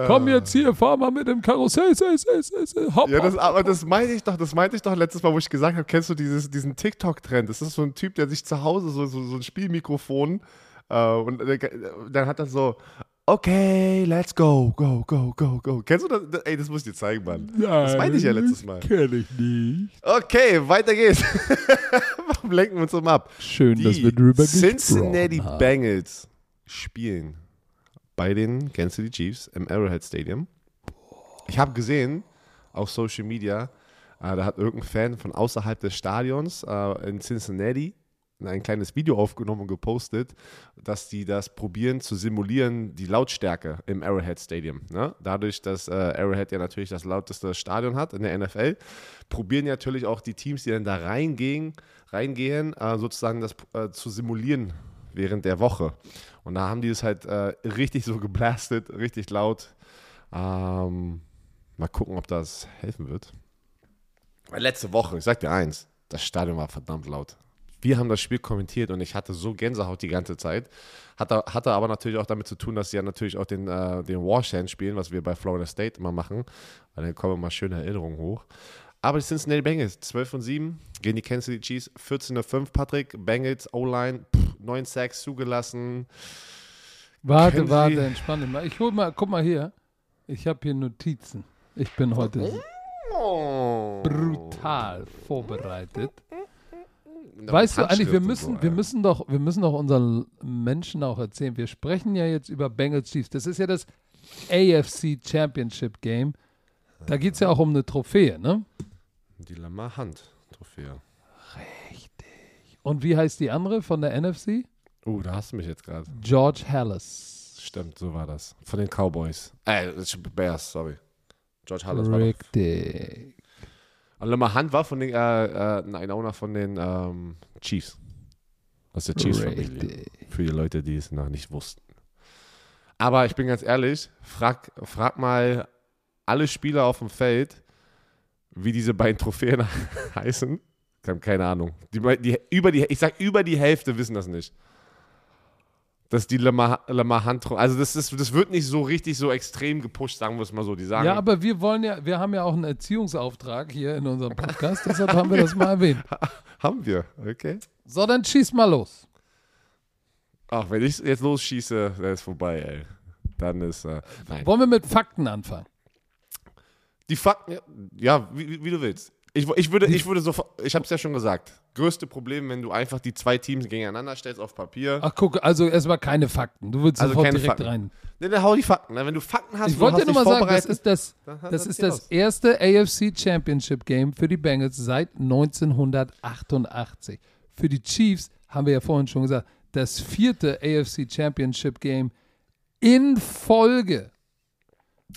Komm jetzt hier, fahr mal mit dem Karussell. Say, say, say, say. Hopp, Ja, das, hopp. aber das meinte ich doch, das meinte ich doch letztes Mal, wo ich gesagt habe, kennst du dieses, diesen TikTok-Trend? Das ist so ein Typ, der sich zu Hause so, so, so ein Spielmikrofon äh, und der, dann hat er so, okay, let's go, go, go, go, go. Kennst du das? Ey, das muss ich dir zeigen, Mann. das meinte ich ja letztes Mal. Kenn ich nicht. Okay, weiter geht's. Warum lenken wir uns um ab? Schön, dass Die wir drüber Cincinnati gesprochen haben. Bengals spielen bei den Kansas City Chiefs im Arrowhead Stadium. Ich habe gesehen auf Social Media, äh, da hat irgendein Fan von außerhalb des Stadions äh, in Cincinnati ein kleines Video aufgenommen und gepostet, dass die das probieren zu simulieren, die Lautstärke im Arrowhead Stadium. Ne? Dadurch, dass äh, Arrowhead ja natürlich das lauteste Stadion hat in der NFL, probieren natürlich auch die Teams, die dann da reingehen, reingehen äh, sozusagen das äh, zu simulieren während der Woche. Und da haben die es halt äh, richtig so geblastet, richtig laut. Ähm, mal gucken, ob das helfen wird. Letzte Woche, ich sag dir eins, das Stadion war verdammt laut. Wir haben das Spiel kommentiert und ich hatte so Gänsehaut die ganze Zeit. Hatte, hatte aber natürlich auch damit zu tun, dass sie ja natürlich auch den, äh, den Warshand spielen, was wir bei Florida State immer machen. Weil dann kommen immer schöne Erinnerungen hoch. Aber die Cincinnati Bengals, 12 und 7, gegen die Kansas City Chiefs, 14 und 5, Patrick. Bengals, O-Line, 9 Sacks zugelassen. Warte, Können warte, Sie- entspann dich mal. Ich hol mal, guck mal hier. Ich habe hier Notizen. Ich bin heute Oh. brutal vorbereitet. Weißt du eigentlich, wir müssen, so, wir ja. müssen doch, wir müssen doch unseren Menschen auch erzählen. Wir sprechen ja jetzt über Bengals Chiefs. Das ist ja das AFC Championship Game. Da geht es ja auch um eine Trophäe, ne? Die Lamar Hand Trophäe. Und wie heißt die andere von der NFC? Uh, da hast du mich jetzt gerade. George Hallis. Stimmt, so war das. Von den Cowboys. Äh, Bears, sorry. George Hallis. Richtig. Und Lamar Hunt war von den, äh, äh, ein Owner von den ähm, Chiefs. Aus der Chiefs-Familie. Für die Leute, die es noch nicht wussten. Aber ich bin ganz ehrlich, frag, frag mal alle Spieler auf dem Feld, wie diese beiden Trophäen heißen. Ich habe keine Ahnung. Die, die, über die, ich sag, über die Hälfte wissen das nicht. Das ist die Lamar, Lamar Hunt. Also das, ist, das wird nicht so richtig so extrem gepusht, sagen wir es mal so. Die sagen, Ja, aber wir wollen ja, wir haben ja auch einen Erziehungsauftrag hier in unserem Podcast, deshalb haben wir das mal erwähnt. Haben wir, okay. So, dann schieß mal los. Ach, wenn ich jetzt losschieße, dann ist vorbei, ey. Dann ist, äh. Wollen wir mit Fakten anfangen? Die Fakten, ja, wie, wie du willst. Ich, ich würde, ich würde so, ich habe es ja schon gesagt. Größte Problem, wenn du einfach die zwei Teams gegeneinander stellst auf Papier. Ach, guck, also erstmal keine Fakten. Du willst Also sofort keine direkt Fakten. rein. Ne, dann hau die Fakten. Wenn du Fakten hast, Ich du wollte dir nur mal sagen, das ist das, das, ist das erste AFC Championship Game für die Bengals seit 1988. Für die Chiefs haben wir ja vorhin schon gesagt, das vierte AFC Championship Game in Folge.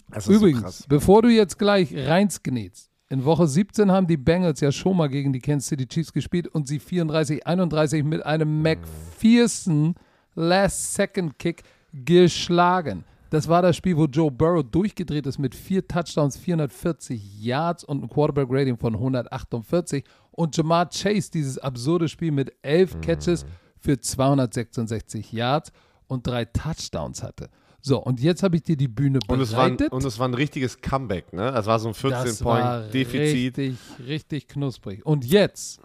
Das ist so Übrigens, krass. bevor du jetzt gleich reinsknetst, in Woche 17 haben die Bengals ja schon mal gegen die Kansas City Chiefs gespielt und sie 34-31 mit einem McPherson Last-Second-Kick geschlagen. Das war das Spiel, wo Joe Burrow durchgedreht ist mit vier Touchdowns, 440 Yards und einem Quarterback-Rating von 148 und Jamar Chase dieses absurde Spiel mit elf Catches für 266 Yards und drei Touchdowns hatte. So, und jetzt habe ich dir die Bühne Und es, war ein, bereitet. und es war ein richtiges Comeback, ne? Es war so ein Das war 14-Point-Defizit. richtig, richtig knusprig. Und jetzt,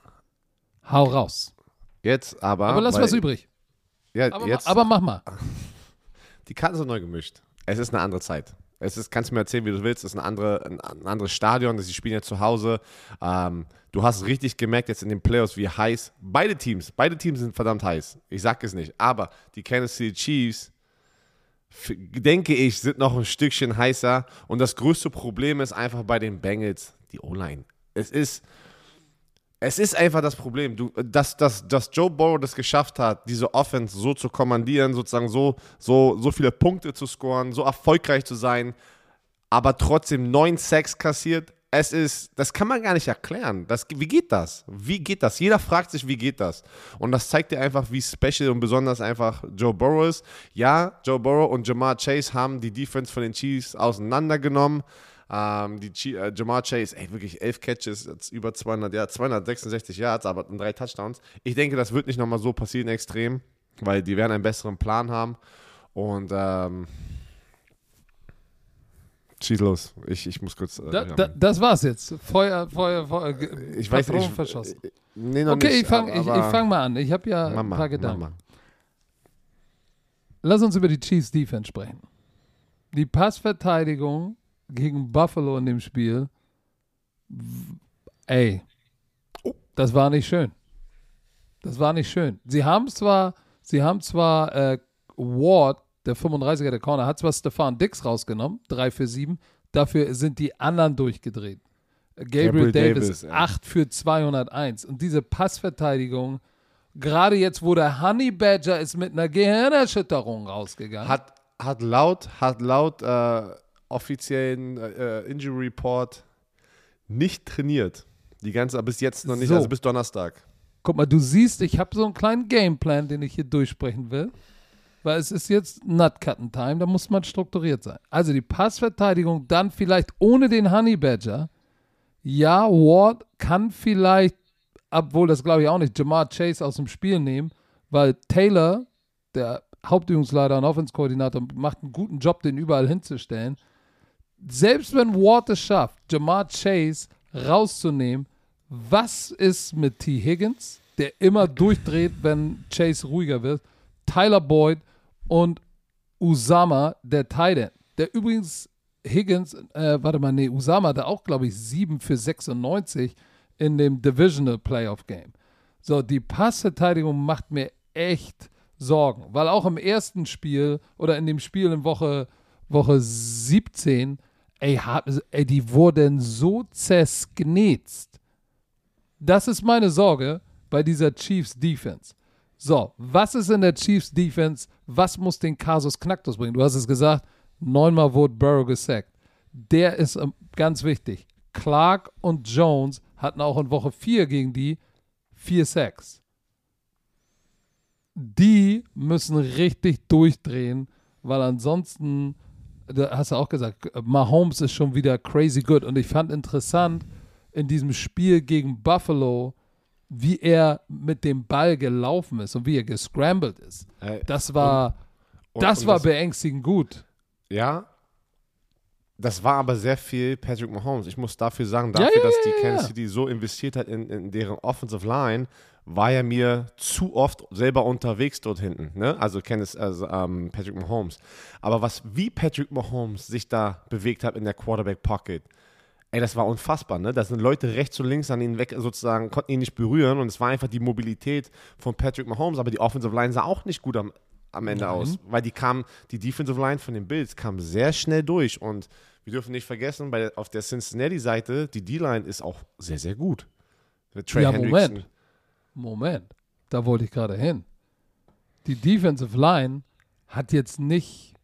hau raus. Jetzt aber. Aber lass weil- was übrig. Ja, Aber, jetzt, aber mach mal. die Karten sind neu gemischt. Es ist eine andere Zeit. Es ist, kannst du mir erzählen, wie du willst, es ist eine andere, ein, ein anderes Stadion, sie spielen ja zu Hause. Ähm, du hast richtig gemerkt jetzt in den Playoffs, wie heiß beide Teams, beide Teams sind verdammt heiß. Ich sag es nicht, aber die Kansas City Chiefs, denke ich, sind noch ein Stückchen heißer und das größte Problem ist einfach bei den Bengals die O-Line. Es ist, es ist einfach das Problem, du, dass, dass, dass Joe Burrow das geschafft hat, diese Offense so zu kommandieren, sozusagen so, so, so viele Punkte zu scoren, so erfolgreich zu sein, aber trotzdem neun Sacks kassiert. Es ist, das kann man gar nicht erklären. Das, wie geht das? Wie geht das? Jeder fragt sich, wie geht das? Und das zeigt dir einfach, wie special und besonders einfach Joe Burrow ist. Ja, Joe Burrow und Jamar Chase haben die Defense von den Chiefs auseinandergenommen. Ähm, die Chi äh, Jamar Chase, ey, wirklich elf Catches, über 200, ja, 266 Yards, aber drei Touchdowns. Ich denke, das wird nicht nochmal so passieren extrem, weil die werden einen besseren Plan haben. Und ähm, schieß los. Ich, ich muss kurz. Äh, Da, da, das war's jetzt. Feuer, Feuer, Feuer. ich weiß nicht. verschossen. Nee, Okay, nicht, ich fange ich, ich fang mal an. Ich habe ja Mama, ein paar Gedanken. Mama. Lass uns über die Chiefs Defense sprechen. Die Passverteidigung gegen Buffalo in dem Spiel, ey, das war nicht schön. Das war nicht schön. Sie haben zwar, sie haben zwar äh, Ward, der 35er der Corner, hat zwar Stefan Dix rausgenommen, 3 für 7, dafür sind die anderen durchgedreht. Gabriel, Gabriel Davis, Davis, ja. 8 für 201. Und diese Passverteidigung, gerade jetzt, wo der Honey Badger ist mit einer Gehirnerschütterung rausgegangen. Hat, hat laut, hat laut äh, offiziellen äh, Injury Report nicht trainiert. Die ganze, bis jetzt noch nicht, So. also bis Donnerstag. Guck mal, du siehst, ich habe so einen kleinen Gameplan, den ich hier durchsprechen will. Weil es ist jetzt Nutcutten-Time, da muss man strukturiert sein. Also die Passverteidigung dann vielleicht ohne den Honey Badger. Ja, Ward kann vielleicht, obwohl das glaube ich auch nicht, Jamar Chase aus dem Spiel nehmen, weil Taylor, der Hauptübungsleiter und Offense-Koordinator, macht einen guten Job, den überall hinzustellen. Selbst wenn Ward es schafft, Jamar Chase rauszunehmen, was ist mit T. Higgins, der immer durchdreht, wenn Chase ruhiger wird? Tyler Boyd und Usama, der Tight End, der übrigens Higgins, äh, warte mal, nee, Usama hatte auch, glaube ich, 7 für 96 in dem Divisional Playoff Game. So, die Passverteidigung macht mir echt Sorgen, weil auch im ersten Spiel oder in dem Spiel in Woche, Woche 17, ey, ey, die wurden so zersknetzt. Das ist meine Sorge bei dieser Chiefs Defense. So, was ist in der Chiefs Defense? Was muss den Kasus Knacktus bringen? Du hast es gesagt, neunmal wurde Burrow gesackt. Der ist ähm, ganz wichtig. Clark und Jones hatten auch in Woche 4 gegen die vier Sacks. Die müssen richtig durchdrehen, weil ansonsten, da hast du auch gesagt, Mahomes ist schon wieder crazy good. Und ich fand interessant in diesem Spiel gegen Buffalo, wie er mit dem Ball gelaufen ist und wie er gescrambled ist. Äh, Das war, und- das und war das- beängstigend gut. Ja. Das war aber sehr viel Patrick Mahomes. Ich muss dafür sagen, dafür, ja, dass ja, die ja, Kansas. City so investiert hat in, in deren Offensive Line, war er mir zu oft selber unterwegs dort hinten. Ne? Also, Kansas, also ähm, Patrick Mahomes. Aber was, wie Patrick Mahomes sich da bewegt hat in der Quarterback Pocket, ey, das war unfassbar. Ne? Da sind Leute rechts und links an ihn weg, sozusagen, konnten ihn nicht berühren und es war einfach die Mobilität von Patrick Mahomes. Aber die Offensive Line sah auch nicht gut am, am Ende Nein. aus, weil die kam, die Defensive Line von den Bills kam sehr schnell durch und wir dürfen nicht vergessen, bei, auf der Cincinnati-Seite, die D-Line ist auch sehr, sehr gut. Trey Ja, Hendrickson. Moment. Moment, da wollte ich gerade hin. Die Defensive Line hat jetzt nicht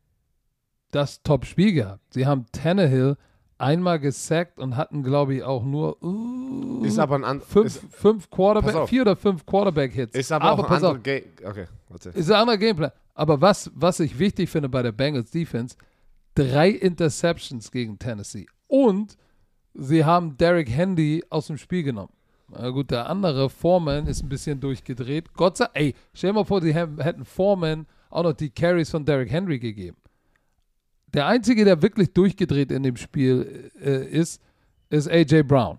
das Top-Spiel gehabt. Sie haben Tannehill einmal gesackt und hatten, glaube ich, auch nur uh, Ist aber ein an, fünf, ist, fünf Quarterback, vier oder fünf Quarterback-Hits. ist aber, auch ein anderer Game. Okay, warte. ist ein anderer Gameplan. Aber was, was ich wichtig finde bei der Bengals Defense, drei Interceptions gegen Tennessee. Und sie haben Derrick Handy aus dem Spiel genommen. Na gut, der andere Foreman ist ein bisschen durchgedreht. Gott sei Dank, ey, stell dir mal vor, sie hätten Foreman auch noch die Carries von Derrick Henry gegeben. Der Einzige, der wirklich durchgedreht in dem Spiel äh, ist, ist AJ Brown.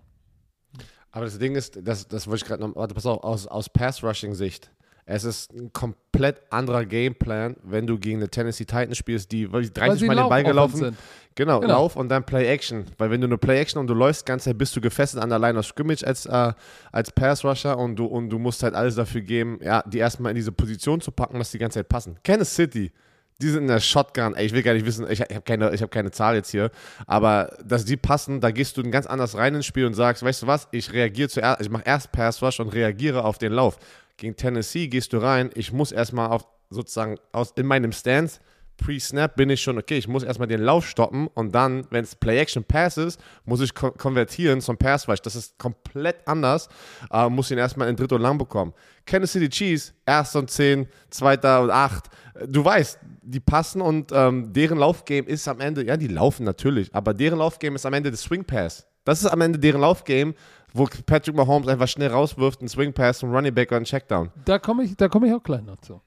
Aber das Ding ist, das, das wollte ich gerade noch, warte, pass auf, aus, aus Pass-Rushing-Sicht. Es ist ein komplett anderer Gameplan, wenn du gegen eine Tennessee Titans spielst, die wirklich 30 sie Mal den Ball gelaufen sind. Genau, Genau. Lauf und dann Play-Action. Weil wenn du eine Play-Action und du läufst die ganze Zeit, bist du gefesselt an der Line of Scrimmage als, äh, als Pass-Rusher und du, und du musst halt alles dafür geben, ja, die erstmal in diese Position zu packen, dass die ganze Zeit passen. Kansas City, die sind in der Shotgun, ey, ich will gar nicht wissen, ich, ich habe keine, hab keine Zahl jetzt hier, aber dass die passen, da gehst du ganz anders rein ins Spiel und sagst, weißt du was, ich reagiere zuerst, ich mache erst Pass-Rush und reagiere auf den Lauf. Gegen Tennessee gehst du rein, ich muss erstmal auf sozusagen aus, in meinem Stance Pre-Snap bin ich schon, okay, ich muss erstmal den Lauf stoppen und dann, wenn es Play-Action-Pass ist, muss ich ko konvertieren zum Pass-Rush. Das ist komplett anders. Äh, muss ihn erstmal in Dritt und Lang bekommen. Kansas City Chiefs, erster und zehn, zweiter und acht. Du weißt, die passen und ähm, deren Laufgame ist am Ende, ja, die laufen natürlich, aber deren Laufgame ist am Ende das Swing Pass. Das ist am Ende deren Laufgame, wo Patrick Mahomes einfach schnell rauswirft, einen Swing Pass, einen Running Back oder einen Checkdown. Da komme ich, da komme ich auch gleich noch zu.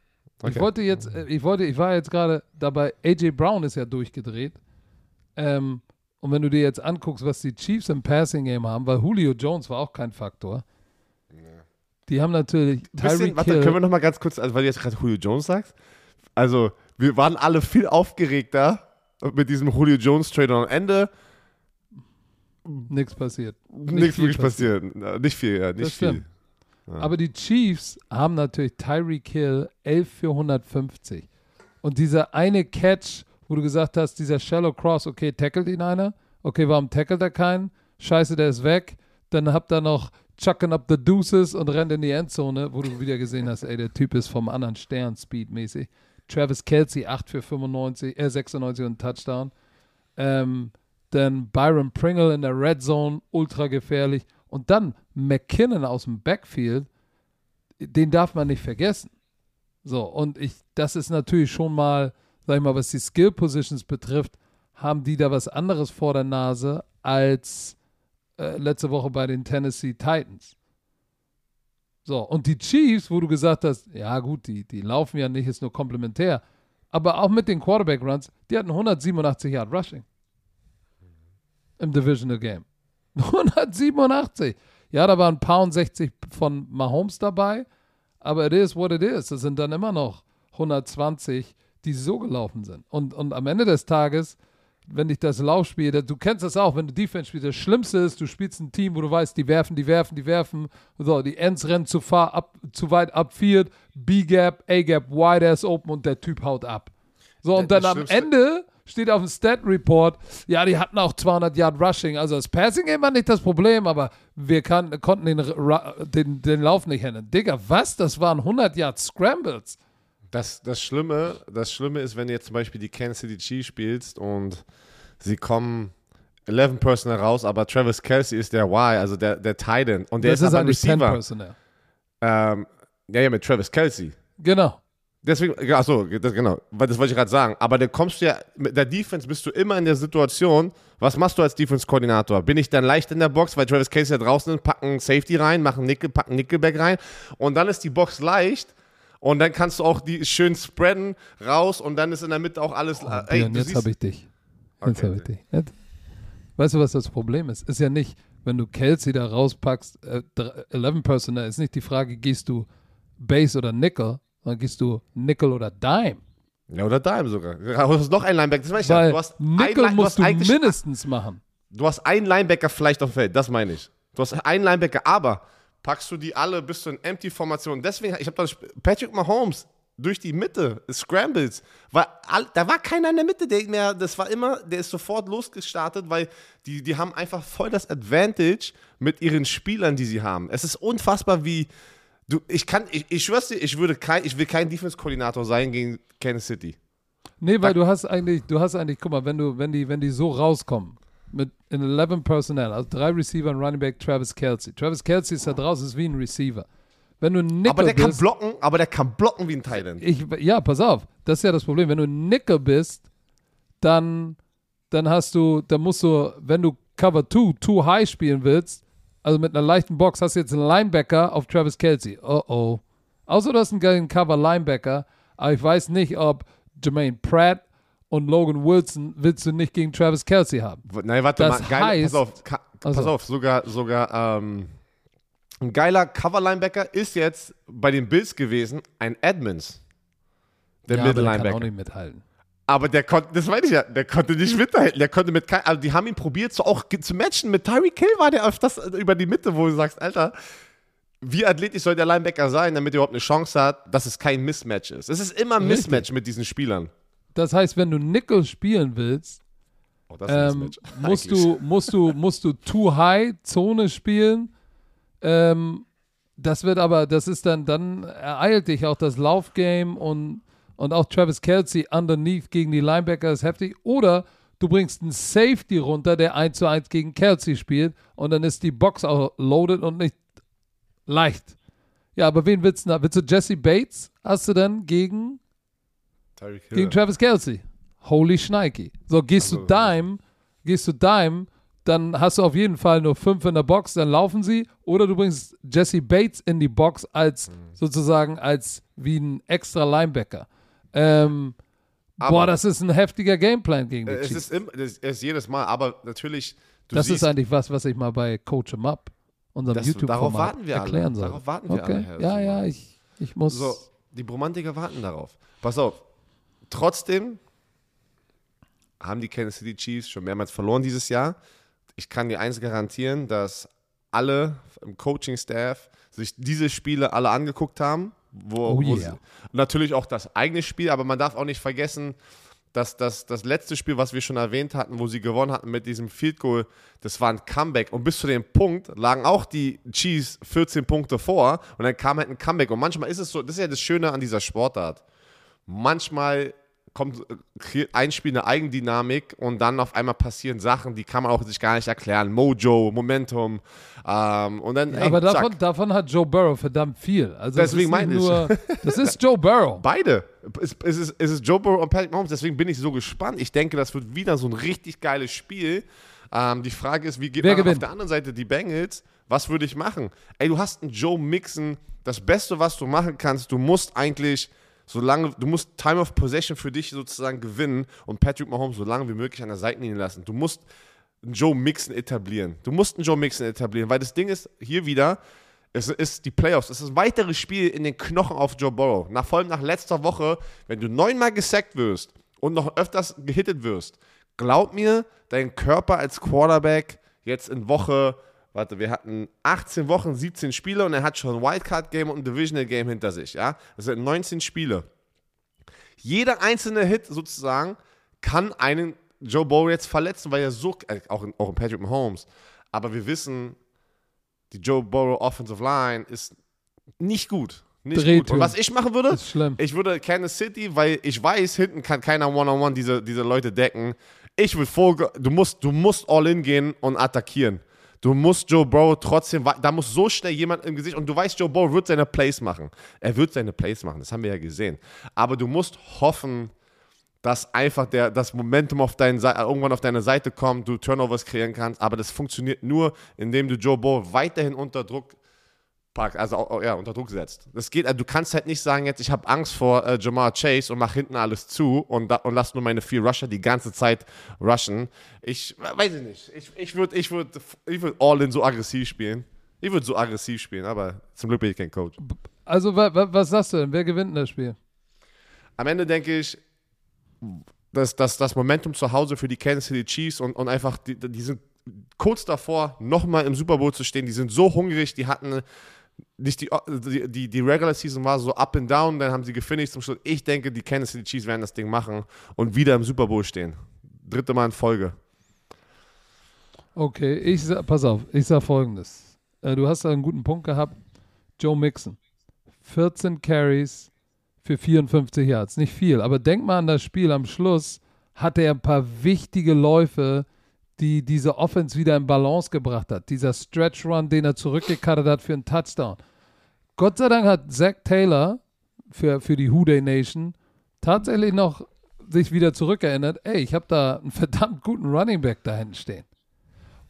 Ich Okay. wollte jetzt, äh, ich wollte, ich war jetzt gerade dabei, AJ Brown ist ja durchgedreht. Ähm, und wenn du dir jetzt anguckst, was die Chiefs im Passing Game haben, weil Julio Jones war auch kein Faktor. Die haben natürlich Bisschen, warte, können wir noch mal ganz kurz, also weil du jetzt gerade Julio Jones sagst, also wir waren alle viel aufgeregter mit diesem Julio Jones Trade am Ende nichts passiert. nichts wirklich passiert. Äh, Nicht viel, ja, nicht viel. stimmt. Aber die Chiefs haben natürlich Tyreek Hill 11 für 150. Und dieser eine Catch, wo du gesagt hast, dieser Shallow Cross, okay, tackelt ihn einer. Okay, warum tackelt er keinen? Scheiße, der ist weg. Dann habt ihr noch chucking up the deuces und rennt in die Endzone, wo du wieder gesehen hast, ey, der Typ ist vom anderen Stern, speedmäßig. Travis Kelsey 8 für 95, äh, 96 und Touchdown. Ähm, dann Byron Pringle in der Red Zone, ultra gefährlich. Und dann McKinnon aus dem Backfield, den darf man nicht vergessen. So, und ich, das ist natürlich schon mal, sag ich mal, was die Skill Positions betrifft, haben die da was anderes vor der Nase als äh, letzte Woche bei den Tennessee Titans. So, und die Chiefs, wo du gesagt hast, ja gut, die, die laufen ja nicht, ist nur komplementär. Aber auch mit den Quarterback-Runs, die hatten 187 Yard Rushing im Divisional Game. 187. Ja, da waren ein paar und 60 von Mahomes dabei, aber it is what it is. Es sind dann immer noch 120, die so gelaufen sind. Und, und am Ende des Tages, wenn ich das Laufspiel, das- du kennst das auch, wenn du Defense spielst, das Schlimmste ist, du spielst ein Team, wo du weißt, die werfen, die werfen, die werfen, so, die Ends rennen zu, far, ab, zu weit upfield, B-Gap, A-Gap, wide ass open und der Typ haut ab. So, und Das dann am Ende steht auf dem Stat-Report, ja, die hatten auch 200 Yard Rushing. Also das Passing-Game war nicht das Problem, aber wir kann, konnten den, den, den Lauf nicht handeln. Digga, was? Das waren 100 Yard Scrambles. Das, das, Schlimme, das Schlimme ist, wenn du jetzt zum Beispiel die Kansas City Chiefs spielst und sie kommen 11 Personal raus, aber Travis Kelsey ist der Y, also der, der Titan. Und der das ist, ist aber 10 Receiver. Ähm, ja, ja, mit Travis Kelsey. Genau. Deswegen, ja, achso, das, genau, das wollte ich gerade sagen. Aber da kommst du ja, mit der Defense bist du immer in der Situation, was machst du als Defense-Koordinator? Bin ich dann leicht in der Box, weil Travis Casey da draußen ist, packen Safety rein, machen Nickel, packen Nickelback rein und dann ist die Box leicht und dann kannst du auch die schön spreaden raus und dann ist in der Mitte auch alles. äh, ey, Björn, jetzt habe ich dich. Jetzt Okay, habe ich dich. Jetzt, weißt du, was das Problem ist? Ist ja nicht, wenn du Kelsey da rauspackst, äh, 11 Personal, ist nicht die Frage, gehst du Base oder Nickel, sondern gehst du Nickel oder Dime. Ja, oder Dime sogar. Du hast noch einen Linebacker. Das meine ich Weil ja. Du hast Nickel ein, musst du, eigentlich- mindestens machen. Du hast einen Linebacker vielleicht auf dem Feld, das meine ich. Du hast einen Linebacker, aber packst du die alle bis zu in Empty-Formation. Deswegen, ich habe da Patrick Mahomes durch die Mitte, Scrambles, all, da war keiner in der Mitte, der mehr, das war immer, der ist sofort losgestartet, weil die, die haben einfach voll das Advantage mit ihren Spielern, die sie haben. Es ist unfassbar, wie du, ich kann, ich, ich schwör's dir, ich würde kein, ich will kein Defense-Koordinator sein gegen Kansas City. Nee, weil du hast eigentlich, du hast eigentlich, guck mal, wenn du, wenn die, wenn die so rauskommen, mit in 11 Personnel, also drei Receiver und Running Back Travis Kelsey. Travis Kelsey ist da draußen, ist wie ein Receiver. Wenn du Nickel Aber der kann bist, blocken, aber der kann blocken wie ein Titan. ich, ja, pass auf, das ist ja das Problem. Wenn du Nickel bist, dann, dann hast du, dann musst du, wenn du Cover 2, Too High spielen willst, also mit einer leichten Box, hast du jetzt einen Linebacker auf Travis Kelsey. Oh oh. Außer du hast einen geilen Cover Linebacker, aber ich weiß nicht, ob Jermaine Pratt und Logan Wilson willst du nicht gegen Travis Kelsey haben. Nein, warte Das mal. Geil, heißt- pass auf, ka, pass Also. auf, sogar, sogar ähm, ein geiler Cover-Linebacker ist jetzt bei den Bills gewesen ein Edmonds. Der ja, aber der kann auch nicht mithalten. Aber der konnte, das meine ich ja, der konnte nicht mithalten. Der konnte mit also die haben ihn probiert, so auch zu matchen. Mit Tyreek Hill war der öfters äh, über die Mitte, wo du sagst, Alter, wie athletisch soll der Linebacker sein, damit er überhaupt eine Chance hat, dass es kein Mismatch ist. Es ist immer ein. Mismatch mit diesen Spielern. Das heißt, wenn du Nickel spielen willst, Oh, ähm, musst, Eigentlich. du, musst, du, musst du Too High Zone spielen. Ähm, das wird aber, das ist dann, dann ereilt dich auch das Laufgame und, und auch Travis Kelsey underneath gegen die Linebacker ist heftig. Oder du bringst einen Safety runter, der 1 zu 1 gegen Kelsey spielt und dann ist die Box auch loaded und nicht leicht. Ja, aber wen willst du da? Willst du Jesse Bates? Hast du dann gegen Tyreek Hill. gegen Travis Kelsey. Holy Schneiki. So, gehst du Also, Dime, gehst du Dime, dann hast du auf jeden Fall nur fünf in der Box, dann laufen sie. Oder du bringst Jesse Bates in die Box als Mhm. sozusagen als wie ein extra Linebacker. Ähm, Aber- boah, das ist ein heftiger Gameplan gegen die Es Chiefs. ist, im, es ist jedes Mal, aber natürlich, du Das siehst, ist eigentlich was, was ich mal bei Coach 'em Up, unserem YouTube-Format, darauf warten wir alle. erklären soll. Darauf warten wir okay. alle, Ja, ja, ich, ich muss. so, die Bromantiker warten darauf. Pass auf, trotzdem haben die Kansas City Chiefs schon mehrmals verloren dieses Jahr. Ich kann dir eins garantieren, dass alle im Coaching-Staff sich diese Spiele alle angeguckt haben. Wo, Oh wo yeah. sie, natürlich auch das eigene Spiel, aber man darf auch nicht vergessen, dass das, das letzte Spiel, was wir schon erwähnt hatten, wo sie gewonnen hatten mit diesem Field Goal, das war ein Comeback. Und bis zu dem Punkt lagen auch die Chiefs 14 Punkte vor und dann kam halt ein Comeback. Und manchmal ist es so, das ist ja das Schöne an dieser Sportart. Manchmal kommt kreiert ein Spiel eine Eigendynamik und dann auf einmal passieren Sachen, die kann man auch sich gar nicht erklären. Mojo, Momentum. Ähm, und dann, ey, aber davon, davon hat Joe Burrow verdammt viel. Also Deswegen das ist nicht meine nur, das ist Joe Burrow. Beide. Es, es, ist, es ist Joe Burrow und Patrick Mahomes, deswegen bin ich so gespannt. Ich denke, das wird wieder so ein richtig geiles Spiel. Ähm, die Frage ist, wie geht Wer man auf gewinnt? der anderen Seite die Bengals? Was würde ich machen? Ey, du hast einen Joe Mixon. Das Beste, was du machen kannst, du musst eigentlich, solange, du musst Time of Possession für dich sozusagen gewinnen und Patrick Mahomes so lange wie möglich an der Seitenlinie lassen. Du musst einen Joe Mixon etablieren. Du musst einen Joe Mixon etablieren, weil das Ding ist, hier wieder, es ist die Playoffs. Es ist ein weiteres Spiel in den Knochen auf Joe Burrow. Nach, vor allem nach letzter Woche, wenn du neunmal gesackt wirst und noch öfters gehittet wirst, glaub mir, dein Körper als Quarterback jetzt in Woche, warte, wir hatten 18 Wochen, 17 Spiele und er hat schon ein Wildcard-Game und ein Divisional-Game hinter sich. Ja? Das sind 19 Spiele. Jeder einzelne Hit sozusagen kann einen Joe Burrow jetzt verletzen, weil er so, äh, auch, in, auch in Patrick Mahomes, aber wir wissen, die Joe Burrow Offensive Line ist nicht gut. Nicht gut. Und was ich machen würde, ich würde Kansas City, weil ich weiß, hinten kann keiner One-on-One diese, diese Leute decken. Ich würde vor, du musst, du musst all in gehen und attackieren. Du musst Joe Burrow trotzdem, da muss so schnell jemand im Gesicht, und du weißt, Joe Burrow wird seine Plays machen. Er wird seine Plays machen, das haben wir ja gesehen. Aber du musst hoffen, dass einfach der, das Momentum auf deinen, irgendwann auf deine Seite kommt, du Turnovers kreieren kannst. Aber das funktioniert nur, indem du Joe Burrow weiterhin unter Druck also ja, unter Druck setzt. Das geht, also du kannst halt nicht sagen, jetzt ich habe Angst vor äh, Jamar Chase und mach hinten alles zu und, da, und lass nur meine vier Rusher die ganze Zeit rushen. Ich weiß ich nicht. Ich, ich würde ich würd, ich würd All-In so aggressiv spielen. Ich würde so aggressiv spielen, aber zum Glück bin ich kein Coach. Also, wa, wa, was sagst du denn? Wer gewinnt das Spiel? Am Ende denke ich, dass, dass das Momentum zu Hause für die Kansas City Chiefs und, und einfach, die, die sind kurz davor, nochmal im Super Bowl zu stehen. Die sind so hungrig, die hatten nicht die, die, die, Regular Season war so up and down, dann haben sie gefinisht zum Schluss. Ich denke, die Kansas City Chiefs werden das Ding machen und wieder im Super Bowl stehen. Dritte Mal in Folge. Okay, ich sag, pass auf, ich sag folgendes. Äh, du hast einen guten Punkt gehabt. Joe Mixon. 14 Carries für 54 Yards. Nicht viel, aber denk mal an das Spiel. Am Schluss hatte er ein paar wichtige Läufe, die diese Offense wieder in Balance gebracht hat. Dieser Stretch Run, den er zurückgekattet hat für einen Touchdown. Gott sei Dank hat Zach Taylor für, für die Houday Nation tatsächlich noch sich wieder zurückerinnert, ey, ich habe da einen verdammt guten Running Back da hinten stehen.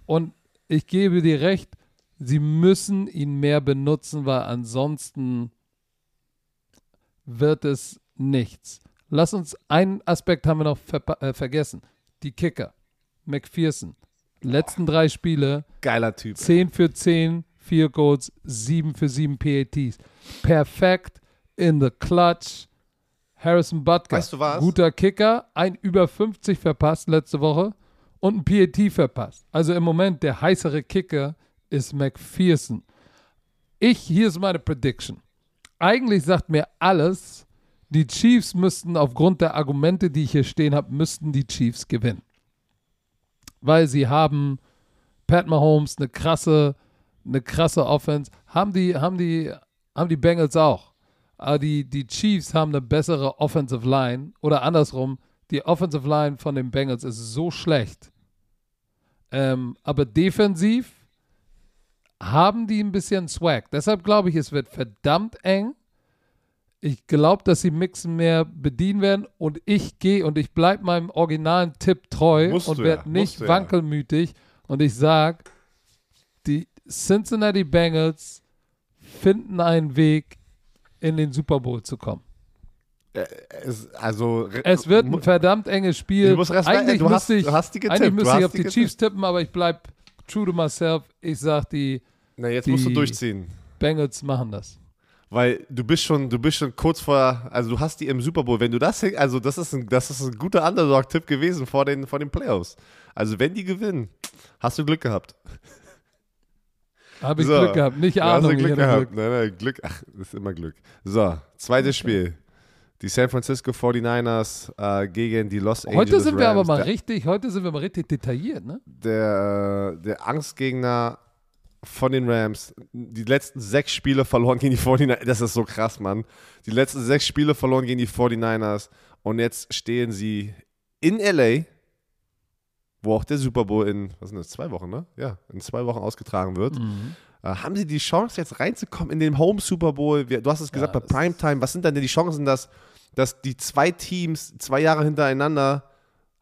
Und ich gebe dir recht, sie müssen ihn mehr benutzen, weil ansonsten wird es nichts. Lass uns, einen Aspekt haben wir noch ver äh, vergessen. Die Kicker. McPherson. Letzten drei Spiele. Geiler Typ. 10 für 10 4 Goals, 7 für 7 PATs. Perfekt in the clutch. Harrison Butker. Weißt du was? Guter Kicker. Ein über 50 verpasst letzte Woche und ein PAT verpasst. Also im Moment der heißere Kicker ist McPherson. Ich, hier ist meine Prediction. Eigentlich sagt mir alles, die Chiefs müssten aufgrund der Argumente, die ich hier stehen habe, müssten die Chiefs gewinnen weil sie haben Pat Mahomes eine krasse, eine krasse Offense. Haben die, haben die, haben die Bengals auch. Aber die, die Chiefs haben eine bessere Offensive Line. Oder andersrum, die Offensive Line von den Bengals ist so schlecht. Ähm, aber defensiv haben die ein bisschen Swag. Deshalb glaube ich, es wird verdammt eng. Ich glaube, dass sie Mixen mehr bedienen werden und ich gehe und ich bleibe meinem originalen Tipp treu Musst und werde ja, nicht du ja. wankelmütig und ich sage, die Cincinnati Bengals finden einen Weg, in den Super Bowl zu kommen. Es, also, Es wird ein verdammt enges Spiel. Du musst Respekt- eigentlich müsste ich, du hast die getippt, eigentlich müsste ich auf die. Chiefs tippen, aber ich bleibe true to myself. Ich sage, die Na, jetzt musst du durchziehen. Bengals machen das. Weil du bist schon, du bist schon kurz vor, also du hast die im Super Bowl. Wenn du das, also das ist ein, das ist ein guter Underdog-Tipp gewesen vor den, vor den Playoffs. Also wenn die gewinnen, hast du Glück gehabt. Habe ich So. Glück gehabt, nicht Ahnung. hast du ich Glück gehabt. Nein, nein, Glück, ach, ist immer Glück. So, zweites Spiel. Die San Francisco 49ers äh, gegen die Los Angeles Heute sind wir aber Rams. mal Der- richtig, heute sind wir mal richtig detailliert, ne? der, der Angstgegner von den Rams. Die letzten sechs Spiele verloren gegen die 49ers. Das ist so krass, Mann. Die letzten sechs Spiele verloren gegen die 49ers. Und jetzt stehen sie in LA, wo auch der Super Bowl in, was sind das, zwei Wochen, ne? Ja, in zwei Wochen ausgetragen wird. Mhm. Äh, haben sie die Chance, jetzt reinzukommen in den Home Super Bowl? Du hast es gesagt, Ja, bei Primetime. Was sind denn die Chancen, dass, dass die zwei Teams zwei Jahre hintereinander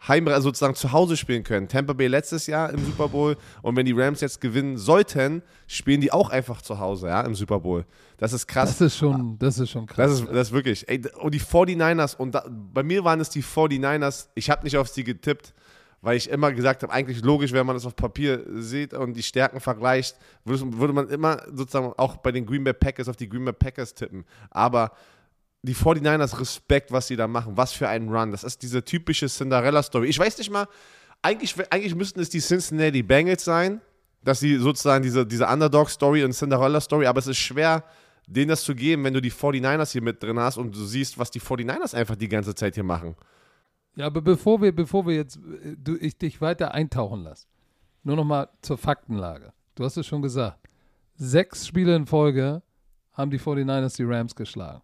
heim, also sozusagen zu Hause spielen können? Tampa Bay letztes Jahr im Super Bowl und wenn die Rams jetzt gewinnen sollten, spielen die auch einfach zu Hause, ja, im Super Bowl. Das ist krass. Das ist schon, das ist schon krass. Das ist, das ist wirklich. Ey, und die 49ers, und da, bei mir waren es die 49ers, ich habe nicht auf sie getippt, weil ich immer gesagt habe, eigentlich logisch, wenn man das auf Papier sieht und die Stärken vergleicht, würde, würde man immer sozusagen auch bei den Green Bay Packers auf die Green Bay Packers tippen. Aber die 49ers, Respekt, was sie da machen, was für einen Run. Das ist diese typische Cinderella-Story. Ich weiß nicht mal, eigentlich, eigentlich müssten es die Cincinnati Bengals sein, dass sie sozusagen diese, diese Underdog-Story und Cinderella-Story, aber es ist schwer, denen das zu geben, wenn du die 49ers hier mit drin hast und du siehst, was die 49ers einfach die ganze Zeit hier machen. Ja, aber bevor wir, bevor wir jetzt, äh, du, ich dich weiter eintauchen lasse, nur noch mal zur Faktenlage. Du hast es schon gesagt. Sechs Spiele in Folge haben die 49ers die Rams geschlagen.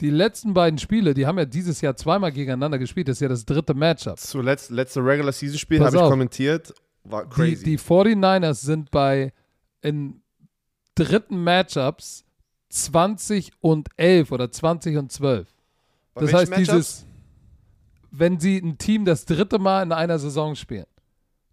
Die letzten beiden Spiele, die haben ja dieses Jahr zweimal gegeneinander gespielt. Das ist ja das dritte Matchup. Zuletzt, letzte Regular Season Spiel habe ich kommentiert, war Die, crazy. die 49ers sind bei in dritten Matchups 20 und 11 oder 20 und 12. Bei Das heißt, dieses, wenn sie ein Team das dritte Mal in einer Saison spielen.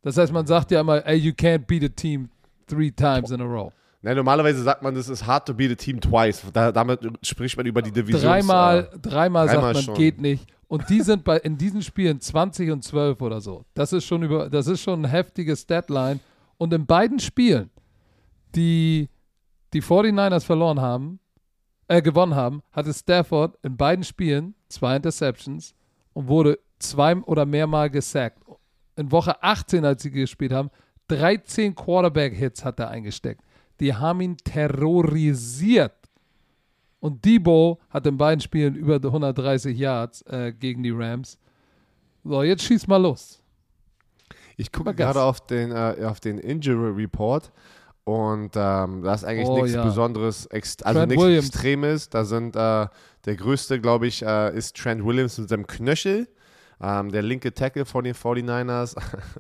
Das heißt, man sagt ja immer, ey, you can't beat a team three times in a row. Nein, normalerweise sagt man, das ist hard to beat a team twice. Da, damit spricht man über die Division. Dreimal, dreimal, dreimal sagt man, schon. geht nicht. Und die sind bei, in diesen Spielen 20 und 12 oder so. Das ist schon über, das ist schon ein heftiges Deadline. Und in beiden Spielen, die die 49ers verloren haben, äh, gewonnen haben, hatte Stafford in beiden Spielen zwei Interceptions und wurde zwei oder mehrmal gesackt. In Woche 18, als sie gespielt haben, 13 Quarterback-Hits hat er eingesteckt. Die haben ihn terrorisiert. Und Debo hat in beiden Spielen über 130 Yards äh, gegen die Rams. So, jetzt schieß mal los. Ich gucke gerade auf den, äh, auf den Injury Report und ähm, da ist eigentlich Oh, nichts ja. Besonderes, also Trent nichts Williams. Extremes. Da sind äh, der größte, glaube ich, äh, ist Trent Williams mit seinem Knöchel. Ähm, der linke Tackle von den 49ers.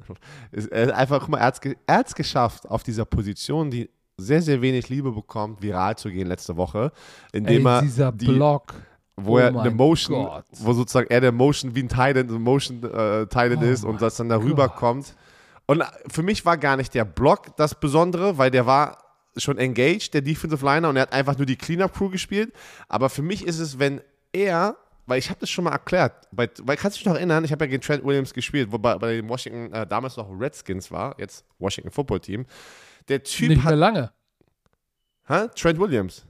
ist, er ist einfach, guck mal, er hat es geschafft, auf dieser Position, die sehr, sehr wenig Liebe bekommt, viral zu gehen letzte Woche, indem Ey, er dieser die, Block. wo Oh er eine Motion, Gott. wo sozusagen er der Motion wie ein Titan, ein Motion äh, Titan Oh ist und das dann darüber Gott. kommt. Und für mich war gar nicht der Block das Besondere, weil der war schon engaged, der Defensive Liner, und er hat einfach nur die Cleanup Crew gespielt. Aber für mich ist es, wenn er, weil ich habe das schon mal erklärt, bei, weil kannst du dich noch erinnern, ich habe ja gegen Trent Williams gespielt, wobei bei den Washington äh, damals noch Redskins war, jetzt Washington Football Team. Der Typ Nicht mehr hat, lange. hä? Trent Williams.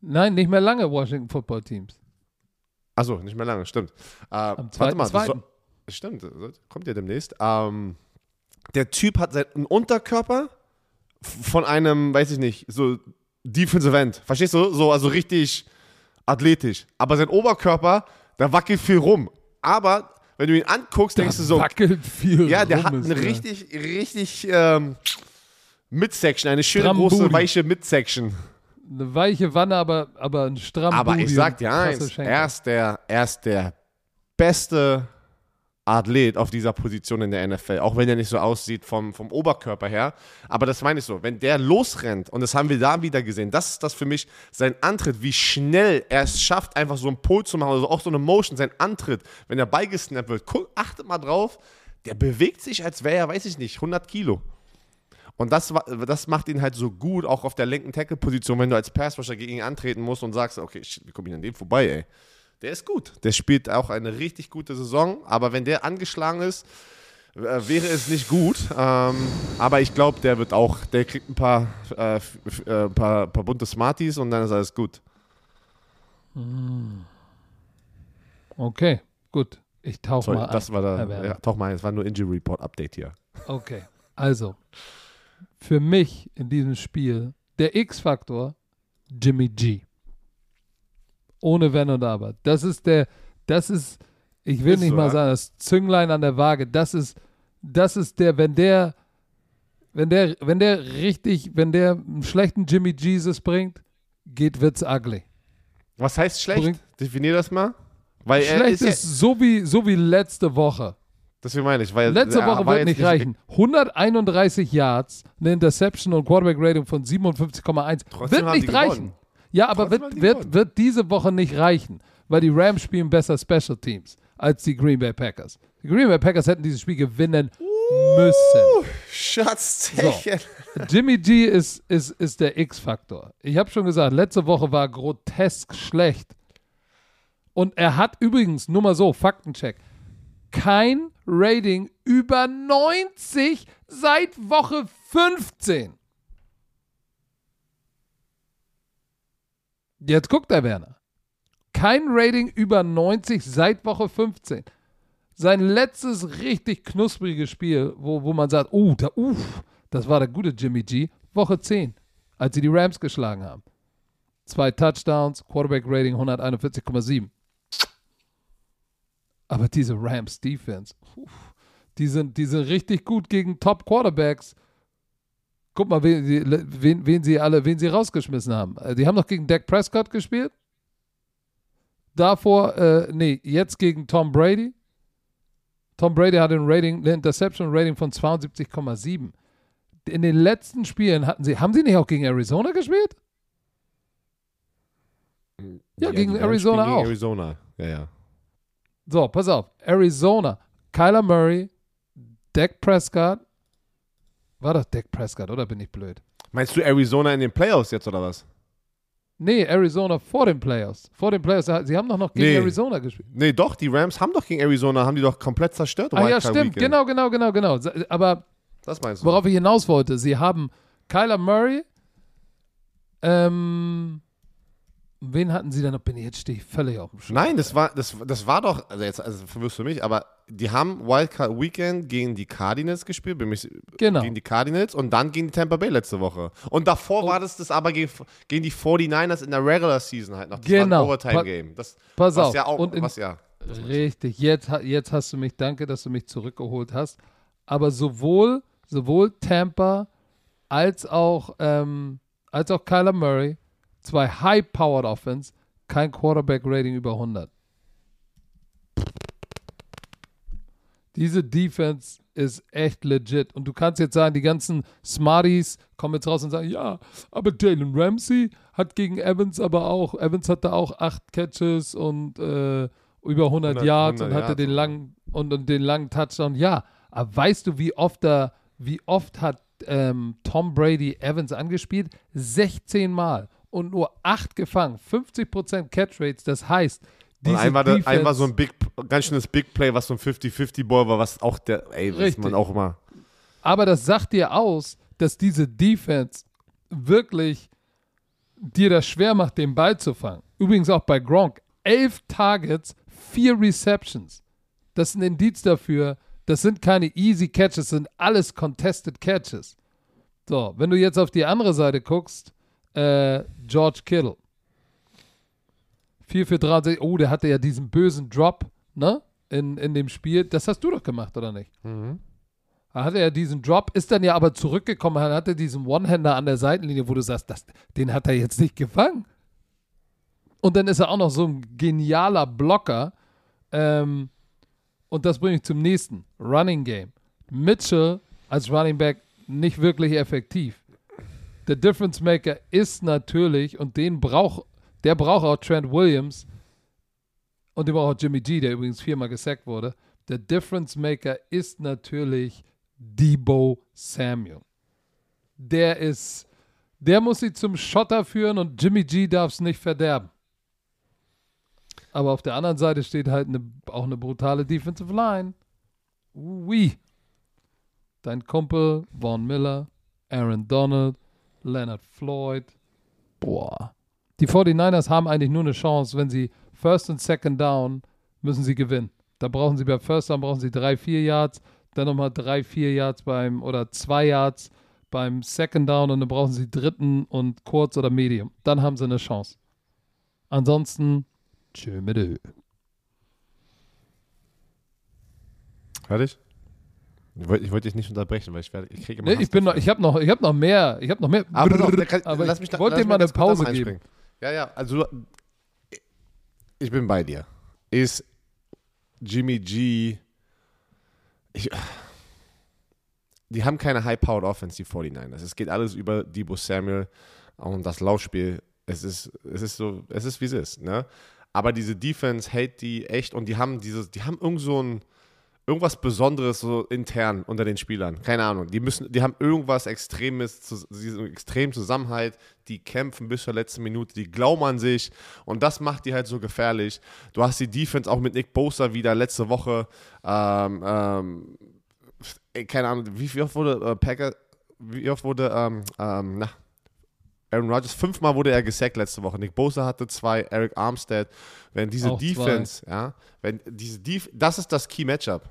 Nein, nicht mehr lange Washington Football Teams. Achso, nicht mehr lange, stimmt. Äh, Am warte zweiten, mal, das zweiten. soll- Stimmt, kommt ja demnächst. Ähm, der Typ hat seinen Unterkörper von einem, weiß ich nicht, so Defensive End. Verstehst du? So, also richtig athletisch. Aber sein Oberkörper, da wackelt viel rum. Aber wenn du ihn anguckst, denkst du so, Wackelt viel. ja, der rum hat ist eine der. richtig, richtig ähm, Midsection, eine schöne Strammen große, Booty. weiche Midsection. Eine weiche Wanne, aber, aber ein strammer Aber Booty ich sag dir eins, er ist, der, er ist der beste Athlet auf dieser Position in der NFL, auch wenn er nicht so aussieht vom, vom Oberkörper her. Aber das meine ich so, wenn der losrennt, und das haben wir da wieder gesehen, das ist das für mich sein Antritt, wie schnell er es schafft, einfach so einen Pull zu machen, also auch so eine Motion, sein Antritt, wenn er beigesnappt wird, guck, achtet mal drauf, der bewegt sich, als wäre er, weiß ich nicht, 100 Kilo. Und das, das macht ihn halt so gut, auch auf der linken Tackle-Position, wenn du als Passrusher gegen ihn antreten musst und sagst, okay, shit, wie komme ich an dem vorbei, ey. Der ist gut. Der spielt auch eine richtig gute Saison, aber wenn der angeschlagen ist, äh, wäre es nicht gut. Ähm, aber ich glaube, der wird auch, der kriegt ein paar, äh, äh, paar, paar bunte Smarties und dann ist alles gut. Okay, gut. Ich tauche mal ein. das war da, ja, doch mal, es war nur Injury Report Update hier. Okay, also für mich in diesem Spiel der X-Faktor Jimmy G. Ohne Wenn und Aber. Das ist der, das ist, ich will Ist nicht so, mal sagen, das Zünglein an der Waage. Das ist, das ist der, wenn der, wenn der, wenn der richtig, wenn der einen schlechten Jimmy Jesus bringt, geht wird's ugly. Was heißt schlecht? Bringt- Definier das mal. Weil Schlecht ist, ja, ist so wie, so wie letzte Woche. Deswegen meine ich, weil Letzte Woche war wird nicht reichen. 131 Yards, eine Interception und Quarterback-Rating von 57,1. Trotzdem Wird nicht reichen. gewonnen. Ja, aber Trotzdem wird, wird, wird diese Woche nicht reichen, weil die Rams spielen besser Special Teams als die Green Bay Packers. Die Green Bay Packers hätten dieses Spiel gewinnen müssen. Schatztechen. Jimmy G ist, ist, ist der X-Faktor. Ich habe schon gesagt, letzte Woche war grotesk schlecht. Und er hat übrigens, nur mal so, Faktencheck, kein Rating über 90 seit Woche 15. Jetzt guckt der Werner. Kein Rating über 90 seit Woche 15. Sein letztes richtig knusprige Spiel, wo, wo man sagt, oh, da, uff, das war der gute Jimmy G, Woche 10, als sie die Rams geschlagen haben. Zwei Touchdowns, Quarterback-Rating 141,7. Aber diese Rams Defense, die sind, die sind richtig gut gegen Top Quarterbacks. Guck mal, wen, sie- wen, wen sie alle, wen sie rausgeschmissen haben. Äh, Die haben doch gegen Dak Prescott gespielt. Davor, äh, nee, jetzt gegen Tom Brady. Tom Brady hat ein Rating, eine Interception Rating von 72,7. In den letzten Spielen hatten sie, haben sie nicht auch gegen Arizona gespielt? Ja, gegen die Rams Arizona spielen gegen auch. Arizona, ja, ja. So, pass auf. Arizona, Kyler Murray, Dak Prescott. War das Dak Prescott, oder bin ich blöd? Meinst du Arizona in den Playoffs jetzt oder was? Nee, Arizona vor den Playoffs. Vor den Playoffs. Sie haben doch noch gegen Nee. Arizona gespielt. Nee, doch, die Rams haben doch gegen Arizona, haben die doch komplett zerstört. Ah ja, stimmt. Weekend. Genau, genau, genau, genau. Aber Das meinst du? worauf ich hinaus wollte, sie haben Kyler Murray. Ähm, wen hatten sie denn noch? Bin ich- Jetzt stehe ich völlig auf dem Schlauch. Nein, das war, das, das war doch, also jetzt also verwirrst du mich, aber die haben Wildcard Weekend gegen die Cardinals gespielt, bin mich, Genau. gegen die Cardinals und dann gegen die Tampa Bay letzte Woche. Und davor war das das aber gegen, gegen die 49ers in der Regular Season halt noch. Das war Genau. ein Overtime-Game. Das, Pass was auf. ja auch, Und in- was ja. Richtig, jetzt, jetzt hast du mich, danke, dass du mich zurückgeholt hast. Aber sowohl, sowohl Tampa als auch, ähm, als auch Kyler Murray, zwei High-Powered Offense, kein Quarterback-Rating über 100. Diese Defense ist echt legit. Und du kannst jetzt sagen, die ganzen Smarties kommen jetzt raus und sagen, ja, aber Jalen Ramsey hat gegen Evans aber auch, Evans hatte auch acht Catches und äh, über 100, 100 Yards 100 und hatte Yards den langen und, und den langen Touchdown. Ja, aber weißt du, wie oft da, wie oft hat ähm, Tom Brady Evans angespielt? 16 Mal und nur 8 gefangen. 50% Catch Rates, das heißt, Und diese einmal, da- Defense, einmal so ein Big, ganz schönes Big Play, was so ein 50-50-Ball war, was auch der, ey, das Richtig. man auch immer. Aber das sagt dir aus, dass diese Defense wirklich dir das schwer macht, den Ball zu fangen. Übrigens auch bei Gronk. Elf Targets, vier Receptions. Das ist ein Indiz dafür, das sind keine easy Catches, das sind alles contested Catches. So, wenn du jetzt auf die andere Seite guckst, äh, George Kittle. 4 für 3, oh, der hatte ja diesen bösen Drop, ne? In, in dem Spiel. Das hast du doch gemacht, oder nicht? Da hatte er diesen Drop, ist dann ja aber zurückgekommen, er hatte diesen One-Hander an der Seitenlinie, wo du sagst, das, den hat er jetzt nicht gefangen. Und dann ist er auch noch so ein genialer Blocker. Ähm, und das bringe ich zum nächsten. Running Game. Mitchell als Running Back nicht wirklich effektiv. Der Difference Maker ist natürlich, und den braucht, der braucht auch Trent Williams und den braucht auch Jimmy G, der übrigens viermal gesackt wurde. Der Difference Maker ist natürlich Debo Samuel. Der ist, der muss sie zum Schotter führen und Jimmy G darf es nicht verderben. Aber auf der anderen Seite steht halt eine, auch eine brutale Defensive Line. Ui. Dein Kumpel Von Miller, Aaron Donald, Leonard Floyd. Boah. Die 49ers haben eigentlich nur eine Chance, wenn sie First und Second Down müssen sie gewinnen. Da brauchen sie bei First Down brauchen sie drei, vier Yards, dann nochmal drei, vier Yards beim oder zwei Yards beim Second Down und dann brauchen sie dritten und kurz oder Medium. Dann haben sie eine Chance. Ansonsten, tschö mit. Fertig? Ich wollte ich wollte dich nicht unterbrechen, weil ich, werde, ich kriege immer Nee, ich bin noch, ich habe noch, ich habe noch mehr, ich habe noch mehr. Aber, Brrr, da kann, aber lass ich mich da, wollte dir mal eine Pause geben. Ja, ja, also ich bin bei dir. Ist Jimmy G. Ich, die haben keine High-Powered Offense, die 49ers. Es geht alles über Debo Samuel und das Laufspiel. Es ist, es ist so, es ist wie es ist, ne? Aber diese Defense hält die echt und die haben dieses, die haben irgend so ein, irgendwas Besonderes so intern unter den Spielern. Keine Ahnung. Die müssen, die haben irgendwas Extremes, zu- diesen extremen Zusammenhalt. Die kämpfen bis zur letzten Minute. Die glauben an sich und das macht die halt so gefährlich. Du hast die Defense auch mit Nick Bosa wieder letzte Woche. Ähm, ähm, keine Ahnung, wie, wie oft wurde äh, Packer, wie oft wurde ähm, ähm, na, Aaron Rodgers, fünfmal wurde er gesackt letzte Woche. Nick Bosa hatte zwei, Eric Armstead. Wenn diese Auch zwei. Defense, ja, wenn diese Def das ist das Key Matchup.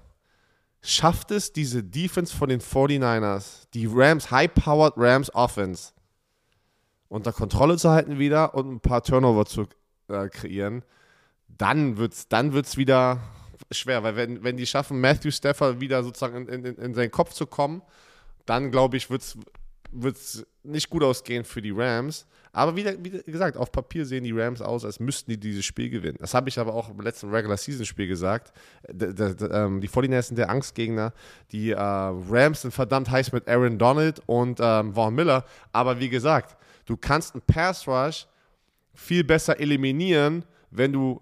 Schafft es diese Defense von den 49ers, die Rams, high-powered Rams Offense, unter Kontrolle zu halten wieder und ein paar Turnover zu äh, kreieren, dann wird es dann wird's wieder schwer, weil wenn, wenn die schaffen, Matthew Stafford wieder sozusagen in, in, in seinen Kopf zu kommen, dann glaube ich, wird es nicht gut ausgehen für die Rams. Aber wie, wie gesagt, auf Papier sehen die Rams aus, als müssten die dieses Spiel gewinnen. Das habe ich aber auch im letzten Regular Season Spiel gesagt. D ähm, die 49ers sind der Angstgegner. Die äh, Rams sind verdammt heiß mit Aaron Donald und ähm, Vaughn Miller. Aber wie gesagt, du kannst einen Pass Rush viel besser eliminieren, wenn du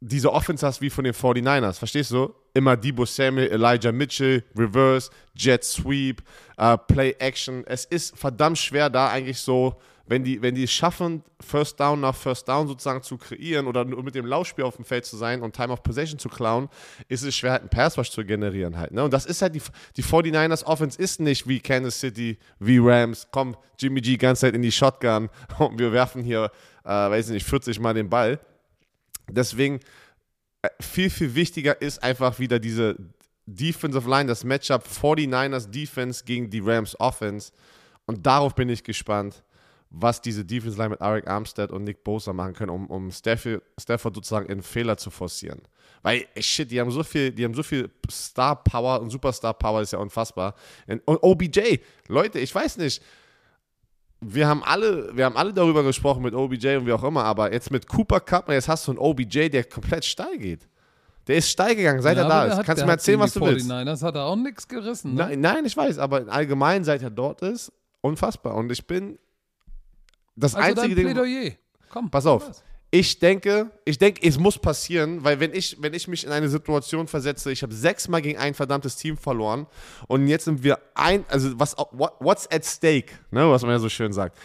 diese Offense hast wie von den 49ers, verstehst du? Immer Debo Samuel, Elijah Mitchell, Reverse, Jet Sweep, uh, Play Action. Es ist verdammt schwer, da eigentlich so, wenn die, wenn die es schaffen, First Down nach First Down sozusagen zu kreieren oder nur mit dem Laufspiel auf dem Feld zu sein und Time of Possession zu klauen, ist es schwer, halt einen Pass Rush zu generieren halt. Ne? Und das ist halt die, die 49ers Offense ist nicht wie Kansas City, wie Rams. Komm, Jimmy G ganze Zeit in die Shotgun und wir werfen hier, äh, weiß ich nicht, 40 Mal den Ball Deswegen äh, viel, viel wichtiger ist einfach wieder diese Defensive Line, das Matchup 49ers Defense gegen die Rams Offense. Und darauf bin ich gespannt, was diese Defense Line mit Eric Armstead und Nick Bosa machen können, um, um Stafford, Stafford sozusagen in Fehler zu forcieren. Weil, shit, die haben so viel, die haben so viel Star Power und Superstar Power, ist ja unfassbar. Und OBJ, Leute, ich weiß nicht, wir haben alle, wir haben alle darüber gesprochen mit OBJ und wie auch immer, aber jetzt mit Cooper Cup, jetzt hast du einen OBJ, der komplett steil geht. Der ist steil gegangen, seit ja, er da ist. Hat, Kannst du mir erzählen, was du willst? Nein, das hat er auch nichts gerissen. Ne? Nein, nein, ich weiß, aber allgemein, seit er dort ist, unfassbar. Und ich bin das also einzige Ding. Plädoyer. Komm, pass auf. Was? Ich denke, ich denke, es muss passieren, weil wenn ich, wenn ich mich in eine Situation versetze, ich habe sechsmal gegen ein verdammtes Team verloren und jetzt sind wir ein, also was, what's at stake, ne, was man ja so schön sagt.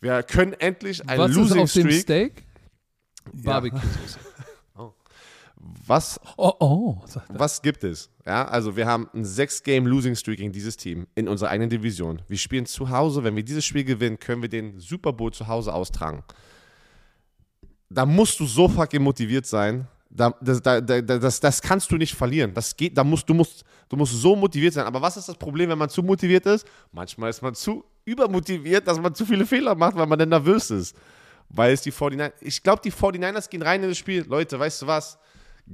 Wir können endlich ein was Losing ist auf Streak. Dem Steak? Barbecue. oh. Was, oh, oh, was gibt es? Ja, also wir haben ein sechs Game Losing Streak gegen dieses Team in unserer eigenen Division. Wir spielen zu Hause. Wenn wir dieses Spiel gewinnen, können wir den Super Bowl zu Hause austragen da musst du so fucking motiviert sein. Da, das, da, das, das kannst du nicht verlieren. Das geht, da musst, du, musst, du musst so motiviert sein. Aber was ist das Problem, wenn man zu motiviert ist? Manchmal ist man zu übermotiviert, dass man zu viele Fehler macht, weil man dann nervös ist. Weil es die 49ers, ich glaube, die 49ers gehen rein in das Spiel. Leute, weißt du was?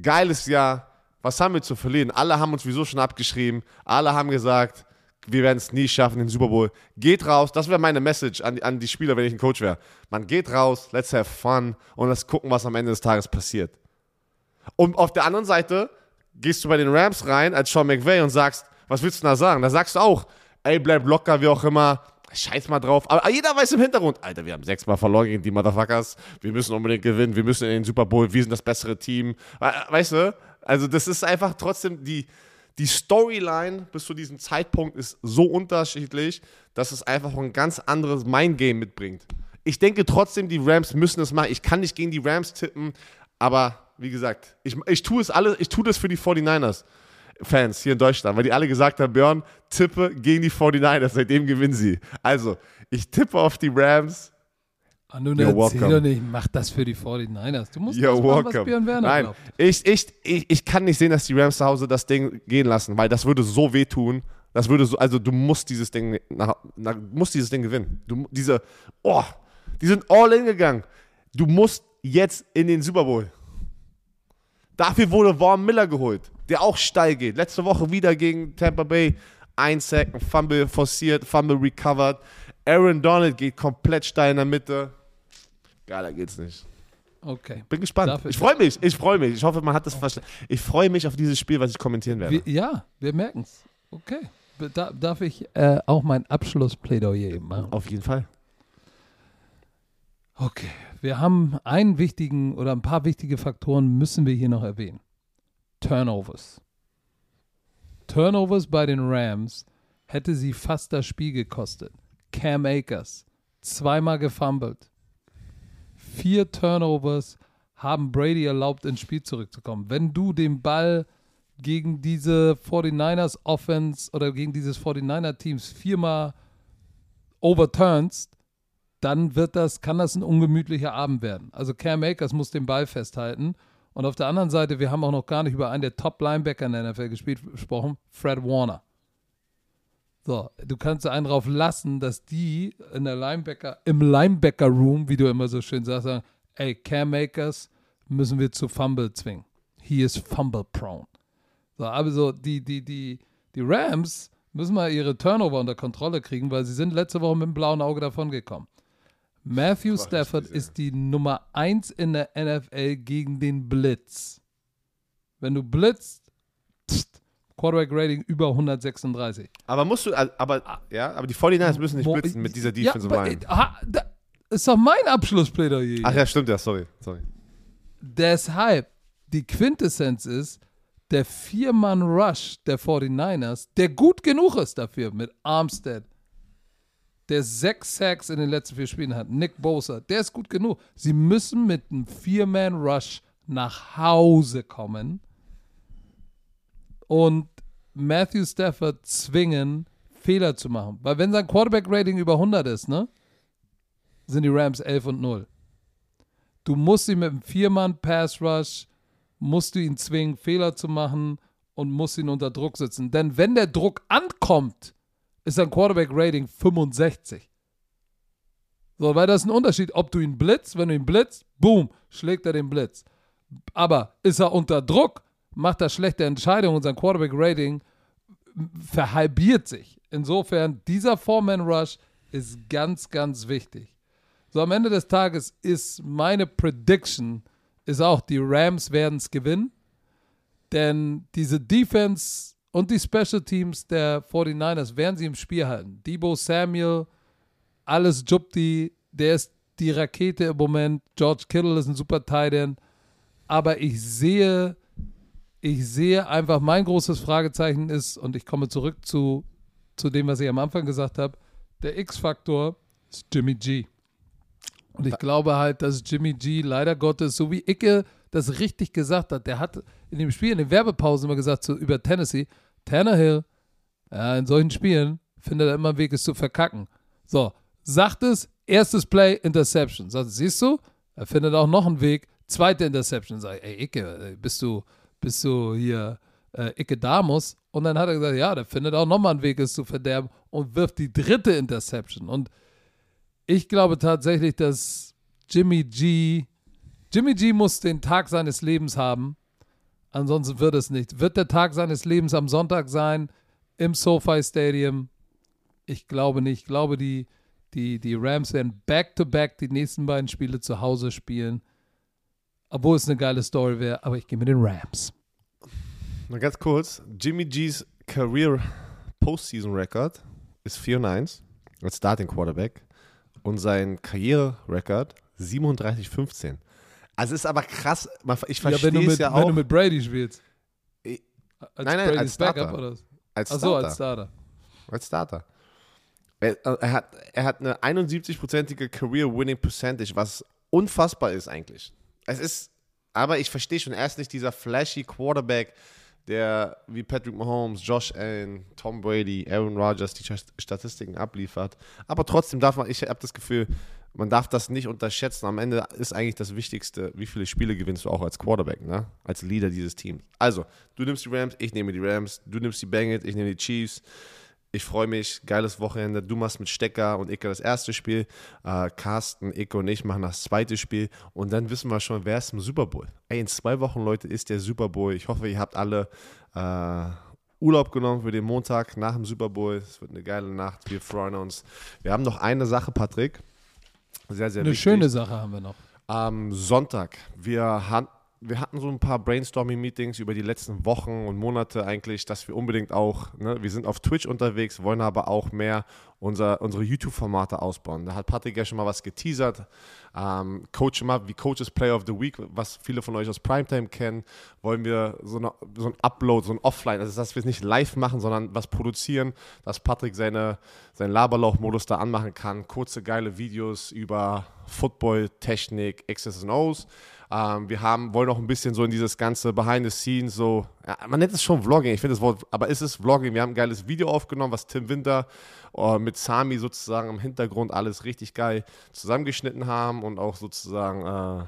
Geiles Jahr. Was haben wir zu verlieren? Alle haben uns wieso schon abgeschrieben. Alle haben gesagt, wir werden es nie schaffen, den Super Bowl. Geht raus, das wäre meine Message an, an die Spieler, wenn ich ein Coach wäre. Man geht raus, let's have fun und let's gucken, was am Ende des Tages passiert. Und auf der anderen Seite gehst du bei den Rams rein als Sean McVay und sagst, was willst du da sagen? Da sagst du auch, ey, bleib locker, wie auch immer, scheiß mal drauf. Aber jeder weiß im Hintergrund, Alter, wir haben sechsmal verloren gegen die Motherfuckers, wir müssen unbedingt gewinnen, wir müssen in den Super Bowl, wir sind das bessere Team. Weißt du? Also das ist einfach trotzdem die, die Storyline bis zu diesem Zeitpunkt ist so unterschiedlich, dass es einfach ein ganz anderes Mindgame mitbringt. Ich denke trotzdem, die Rams müssen es machen. Ich kann nicht gegen die Rams tippen, aber wie gesagt, ich, ich tue es alle, ich tue das für die 49ers. Fans hier in Deutschland, weil die alle gesagt haben, Björn, tippe gegen die 49ers, seitdem gewinnen sie. Also, ich tippe auf die Rams, Ah, nun You're erzähl welcome. doch nicht, mach das für die 49ers. Du musst You're das machen, was Björn Werner Nein, glaubt. Ich, ich, ich, ich kann nicht sehen, dass die Rams zu Hause das Ding gehen lassen, weil das würde so wehtun. Das würde so, also du musst dieses Ding, nach, nach, musst dieses Ding gewinnen. Du, diese, oh, die sind all in gegangen. Du musst jetzt in den Super Bowl. Dafür wurde Vaughn Miller geholt, der auch steil geht. Letzte Woche wieder gegen Tampa Bay. Ein Sack, Fumble forciert, Fumble recovered. Aaron Donald geht komplett steil in der Mitte. Geiler geht's nicht. Okay. Bin gespannt. Dafür ich freue mich. Ich freue mich. Ich hoffe, man hat das okay. verstanden. Ich freue mich auf dieses Spiel, was ich kommentieren werde. Wir, ja, wir merken es. Okay. Da, darf ich äh, auch mein Abschlussplädoyer machen? Auf jeden Fall. Okay. Wir haben einen wichtigen oder ein paar wichtige Faktoren müssen wir hier noch erwähnen. Turnovers. Turnovers bei den Rams hätte sie fast das Spiel gekostet. Cam Akers, zweimal gefumbled vier Turnovers haben Brady erlaubt, ins Spiel zurückzukommen. Wenn du den Ball gegen diese 49ers Offense oder gegen dieses 49er Teams viermal overturnst, dann wird das, kann das ein ungemütlicher Abend werden. Also Cam Akers muss den Ball festhalten. Und auf der anderen Seite, wir haben auch noch gar nicht über einen der Top-Linebacker in der NFL gespielt, gesprochen, Fred Warner. So, du kannst einen drauf lassen, dass die in der Linebacker, im Linebacker-Room, wie du immer so schön sagst, sagen, ey, Cam Makers müssen wir zu Fumble zwingen. He is fumble-prone. So, aber so, die, die, die, die Rams müssen mal ihre Turnover unter Kontrolle kriegen, weil sie sind letzte Woche mit dem blauen Auge davongekommen. Matthew Stafford ist die Nummer 1 in der NFL gegen den Blitz. Wenn du blitzt, Quarterback Rating über 136. Aber musst du, aber, ja, aber die 49ers müssen nicht blitzen mit dieser Defensive ja, Line. Aha, ist doch mein Abschlussplädoyer. Ach ja, stimmt ja, sorry, sorry. Deshalb die Quintessenz ist, der Vier-Mann-Rush der 49ers, der gut genug ist dafür mit Armstead, der sechs Sacks in den letzten vier Spielen hat, Nick Bosa, der ist gut genug. Sie müssen mit einem Vier-Man-Rush nach Hause kommen und Matthew Stafford zwingen, Fehler zu machen. Weil wenn sein Quarterback-Rating über 100 ist, ne, sind die Rams 11 und 0. Du musst ihn mit einem Vier-Mann-Pass-Rush, musst du ihn zwingen, Fehler zu machen und musst ihn unter Druck setzen. Denn wenn der Druck ankommt, ist sein Quarterback-Rating 65. So, weil das ist ein Unterschied, ob du ihn blitzt, wenn du ihn blitzt, boom, schlägt er den Blitz. Aber ist er unter Druck, macht er schlechte Entscheidungen und sein Quarterback-Rating verhalbiert sich. Insofern, dieser Four-Man-Rush ist ganz, ganz wichtig. So, am Ende des Tages ist meine Prediction, ist auch, die Rams werden es gewinnen. Denn diese Defense und die Special Teams der 49ers werden sie im Spiel halten. Debo Samuel, alles Jupti, der ist die Rakete im Moment. George Kittle ist ein super Tight End. Aber ich sehe, ich sehe einfach, mein großes Fragezeichen ist, und ich komme zurück zu, zu dem, was ich am Anfang gesagt habe, der X-Faktor ist Jimmy G. Und ich glaube halt, dass Jimmy G leider Gottes, so wie Icke das richtig gesagt hat, der hat in dem Spiel, in den Werbepausen immer gesagt, so über Tennessee, Tannehill, ja, in solchen Spielen findet er immer einen Weg, es zu verkacken. So, sagt es, erstes Play, Interception. Sagt, siehst du, er findet auch noch einen Weg, zweite Interception. Sag ey, Icke, bist du, bist du hier äh, Icke Damus? Und dann hat er gesagt, ja, der findet auch nochmal einen Weg, es zu verderben und wirft die dritte Interception. Und ich glaube tatsächlich, dass Jimmy G, Jimmy G muss den Tag seines Lebens haben. Ansonsten wird es nicht. Wird der Tag seines Lebens am Sonntag sein im SoFi Stadium? Ich glaube nicht. Ich glaube, die, die, die Rams werden back-to-back -back die nächsten beiden Spiele zu Hause spielen. Obwohl es eine geile Story wäre, aber ich gehe mit den Rams. Mal ganz kurz: Jimmy G's Career Postseason Record ist 4 und 1 als Starting Quarterback und sein Karriererekord 37-15. Also ist aber krass, ich verstehe ja, es ja auch. Wenn du mit Brady spielst. Ich, als nein, nein, Brady's als Starter. Backup, oder? Als Starter. Ach als Starter. Als Starter. Er, er, hat, er hat eine 71-prozentige Career-Winning Percentage, was unfassbar ist eigentlich. Es ist, aber ich verstehe schon, er ist nicht dieser flashy Quarterback, der wie Patrick Mahomes, Josh Allen, Tom Brady, Aaron Rodgers die Statistiken abliefert. Aber trotzdem darf man, ich habe das Gefühl, man darf das nicht unterschätzen. Am Ende ist eigentlich das Wichtigste, wie viele Spiele gewinnst du auch als Quarterback, ne? als Leader dieses Teams. Also, du nimmst die Rams, ich nehme die Rams, du nimmst die Bengals, ich nehme die Chiefs. Ich freue mich, geiles Wochenende. Du machst mit Stecker und Icke das erste Spiel. Äh, Carsten, Icke und ich machen das zweite Spiel. Und dann wissen wir schon, wer ist im Super Bowl. Ey, in zwei Wochen, Leute, ist der Super Bowl. Ich hoffe, ihr habt alle äh, Urlaub genommen für den Montag nach dem Super Bowl. Es wird eine geile Nacht. Wir freuen uns. Wir haben noch eine Sache, Patrick. Sehr, sehr eine wichtig. schöne Sache haben wir noch. Am Sonntag. Wir haben wir hatten so ein paar Brainstorming-Meetings über die letzten Wochen und Monate eigentlich, dass wir unbedingt auch, ne, wir sind auf Twitch unterwegs, wollen aber auch mehr unser, unsere YouTube-Formate ausbauen. Da hat Patrick ja schon mal was geteasert. Ähm, Coach mal, wie Coaches Player of the Week, was viele von euch aus Primetime kennen, wollen wir so, eine, so ein Upload, so ein Offline, also dass wir es nicht live machen, sondern was produzieren, dass Patrick seine, seinen Laberlauch-Modus da anmachen kann. Kurze, geile Videos über Football, Technik, X's und O's. Ähm, wir haben, wollen auch ein bisschen so in dieses ganze Behind the Scenes, so, ja, man nennt es schon Vlogging, ich finde das Wort, aber ist es Vlogging? Wir haben ein geiles Video aufgenommen, was Tim Winter uh, mit Sami sozusagen im Hintergrund alles richtig geil zusammengeschnitten haben und auch sozusagen äh,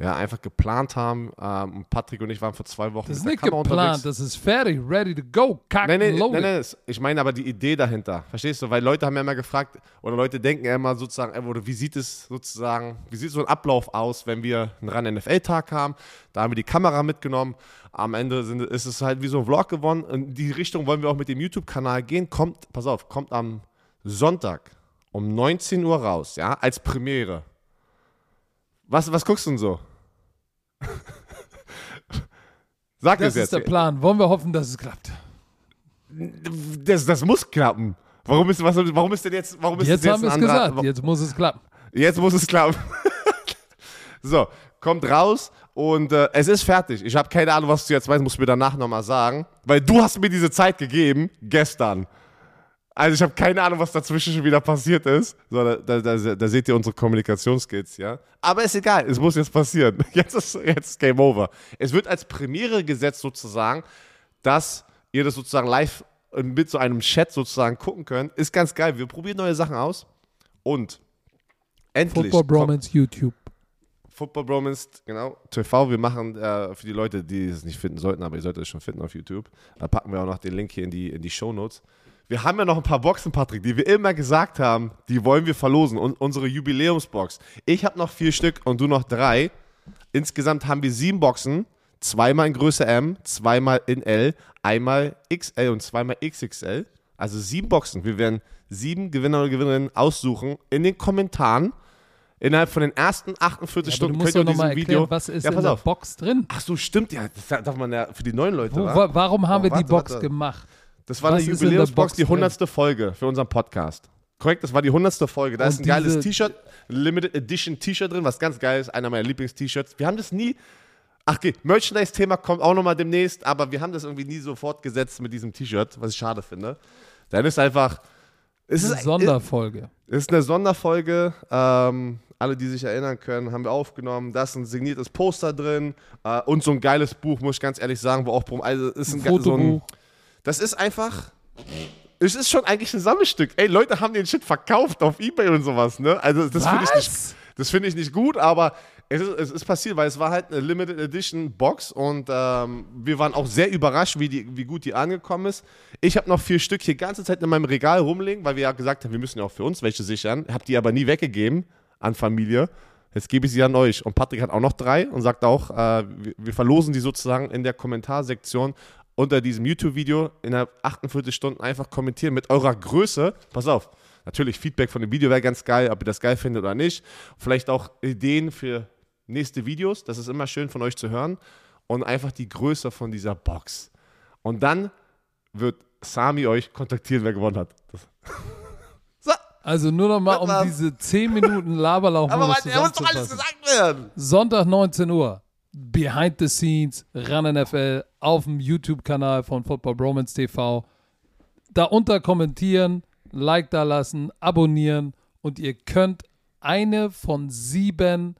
ja, einfach geplant haben. Ähm, Patrick und ich waren vor zwei Wochen. Das ist nicht geplant, unterwegs. das ist fertig, ready to go, kack nein, nein, nein, nein, ich meine aber die Idee dahinter. Verstehst du? Weil Leute haben ja immer gefragt, oder Leute denken ja immer sozusagen, oder wie sieht es sozusagen, wie sieht so ein Ablauf aus, wenn wir einen ran NFL-Tag haben? Da haben wir die Kamera mitgenommen. Am Ende sind, ist es halt wie so ein Vlog gewonnen. In die Richtung wollen wir auch mit dem YouTube-Kanal gehen. Kommt, pass auf, kommt am Sonntag um 19 Uhr raus, ja, als Premiere. Was, was guckst du denn so? Sag das es jetzt. Das ist der Plan. Wollen wir hoffen, dass es klappt? Das, das muss klappen. Warum ist, was, warum ist denn jetzt, warum ist jetzt, jetzt haben wir es gesagt. Jetzt muss es klappen. Jetzt muss es klappen. so, kommt raus Und äh, es ist fertig. Ich habe keine Ahnung, was du jetzt weißt, musst du mir danach nochmal sagen. Weil du hast mir diese Zeit gegeben, gestern. Also ich habe keine Ahnung, was dazwischen schon wieder passiert ist. So, da, da, da, da seht ihr unsere Kommunikationsskills, ja. Aber ist egal, es muss jetzt passieren. Jetzt ist, jetzt ist Game Over. Es wird als Premiere gesetzt sozusagen, dass ihr das sozusagen live mit so einem Chat sozusagen gucken könnt. Ist ganz geil. Wir probieren neue Sachen aus. Und endlich. Football Bromance YouTube. Football Bromance, genau, TV. Wir machen äh, für die Leute, die es nicht finden sollten, aber ihr solltet es schon finden auf YouTube. Da packen wir auch noch den Link hier in die, in die Show Notes. Wir haben ja noch ein paar Boxen, Patrick, die wir immer gesagt haben, die wollen wir verlosen. Und unsere Jubiläumsbox. Ich habe noch vier Stück und du noch drei. Insgesamt haben wir sieben Boxen. Zweimal in Größe M, zweimal in L, einmal XL und zweimal XXL. Also sieben Boxen. Wir werden sieben Gewinner oder Gewinnerinnen aussuchen in den Kommentaren. Innerhalb von den ersten 48 Ja, Stunden könnt ihr nochmal diesem erklären, Video. was ist ja, in der. Box drin? Ach so, stimmt ja. Das darf man ja für die neuen Leute. Wo, wa? wa warum haben Oh, wir die warte, Box warte. gemacht? Das war was eine Jubiläumsbox, Box die drin? 100. Folge für unseren Podcast. Korrekt, das war die 100. Folge. Da Und ist ein geiles T-Shirt, Limited Edition T-Shirt drin, was ganz geil ist. Einer meiner Lieblings-T-Shirts. Wir haben das nie. Ach, okay, Merchandise-Thema kommt auch nochmal demnächst, aber wir haben das irgendwie nie so fortgesetzt mit diesem T-Shirt, was ich schade finde. Dann ist einfach. Es Eine ist, Sonderfolge. ist eine Sonderfolge. Ähm, alle, die sich erinnern können, haben wir aufgenommen. Da ist ein signiertes Poster drin äh, und so ein geiles Buch, muss ich ganz ehrlich sagen, wo auch also ist ein, Ein ge- so ein, Fotobuch. Das ist einfach. Es ist schon eigentlich ein Sammelstück. Ey, Leute haben den Shit verkauft auf Ebay und sowas, ne? Also das finde ich nicht. Das finde ich nicht gut, aber es ist, es ist passiert, weil es war halt eine Limited Edition Box und ähm, wir waren auch sehr überrascht, wie, die, wie gut die angekommen ist. Ich habe noch vier Stück hier ganze Zeit in meinem Regal rumliegen, weil wir ja gesagt haben, wir müssen ja auch für uns welche sichern. Hab die aber nie weggegeben an Familie. Jetzt gebe ich sie an euch. Und Patrick hat auch noch drei und sagt auch, äh, wir, wir verlosen die sozusagen in der Kommentarsektion unter diesem YouTube-Video innerhalb 48 Stunden einfach kommentieren mit eurer Größe. Pass auf, natürlich Feedback von dem Video wäre ganz geil, ob ihr das geil findet oder nicht. Vielleicht auch Ideen für nächste Videos, das ist immer schön von euch zu hören. Und einfach die Größe von dieser Box. Und dann wird Sami euch kontaktieren, wer gewonnen hat. So, Also nur noch mal um diese 10 Minuten Laberlauch aber warte, er muss doch alles gesagt werden. Sonntag 19 Uhr. Behind the Scenes, Run NFL auf dem YouTube-Kanal von Football Bromance TV. Da unter kommentieren, Like da lassen, abonnieren und ihr könnt eine von sieben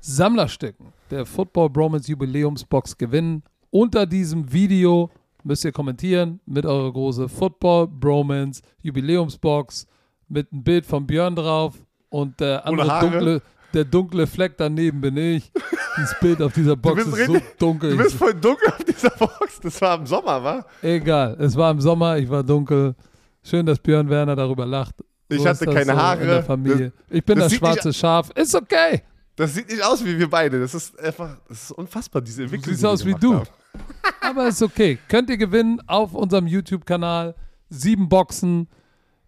Sammlerstücken der Football Bromance Jubiläumsbox gewinnen. Unter diesem Video müsst ihr kommentieren mit eurer große Football Bromance Jubiläumsbox mit einem Bild von Björn drauf und der andere dunkle, der dunkle Fleck daneben bin ich. Das Bild auf dieser Box ist so richtig- dunkel. Du bist voll dunkel auf dieser Box. Das war im Sommer, wa? Egal, es war im Sommer, ich war dunkel. Schön, dass Björn Werner darüber lacht. Ich ist hatte das keine so Haare. In der Familie. ich bin das das sieht nicht- schwarze Schaf. Ist okay. Das sieht nicht aus wie wir beide. Das ist einfach, das ist unfassbar, diese Entwicklung. siehst die aus wie du. haben. Aber ist okay. Könnt ihr gewinnen auf unserem YouTube-Kanal. Sieben Boxen.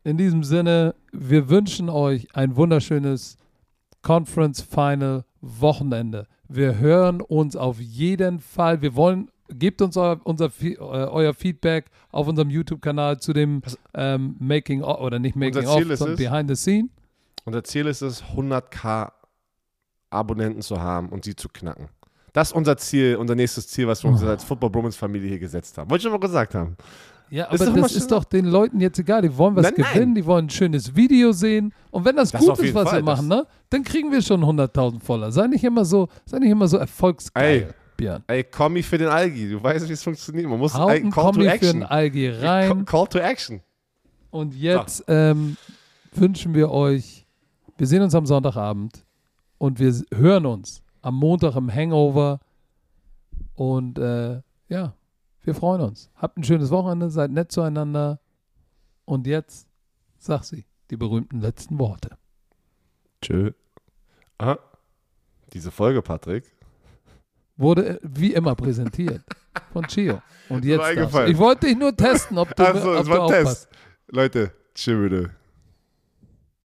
In diesem Sinne, wir wünschen euch ein wunderschönes Conference Final Wochenende. Wir hören uns auf jeden Fall. Wir wollen, gebt uns euer, unser, äh, euer Feedback auf unserem YouTube-Kanal zu dem ähm, Making of, oder nicht Making of, sondern Behind the Scene. Unser Ziel ist es, 100k Abonnenten zu haben und sie zu knacken. Das ist unser Ziel, unser nächstes Ziel, was wir uns als Football Bromance Familie hier gesetzt haben. Wollte ich schon mal gesagt haben. Ja, Ist aber mal das ist doch den Leuten jetzt egal. Die wollen was Nein, nein. gewinnen, die wollen ein schönes Video sehen. Und wenn das, Das gut ist, was Fall, wir machen, ne, dann kriegen wir schon 100.000 voller. Sei nicht immer so, sei nicht immer so erfolgsgeil, Ey. Björn. Ey, Kommi für den Algi. Du weißt, wie es funktioniert. Man muss ey, ein Call to Kommi für Action. den Algi rein. call to Action. Und jetzt ähm, wünschen wir euch, wir sehen uns am Sonntagabend und wir hören uns am Montag im Hangover. Und äh, ja, wir freuen uns. Habt ein schönes Wochenende, seid nett zueinander. Und jetzt, sag sie, die berühmten letzten Worte. Tschö. Ah, diese Folge, Patrick. Wurde äh, wie immer präsentiert von Chio. Und jetzt, ich wollte dich nur testen, ob du, Achso, du war ein. Test. Leute, tschö bitte.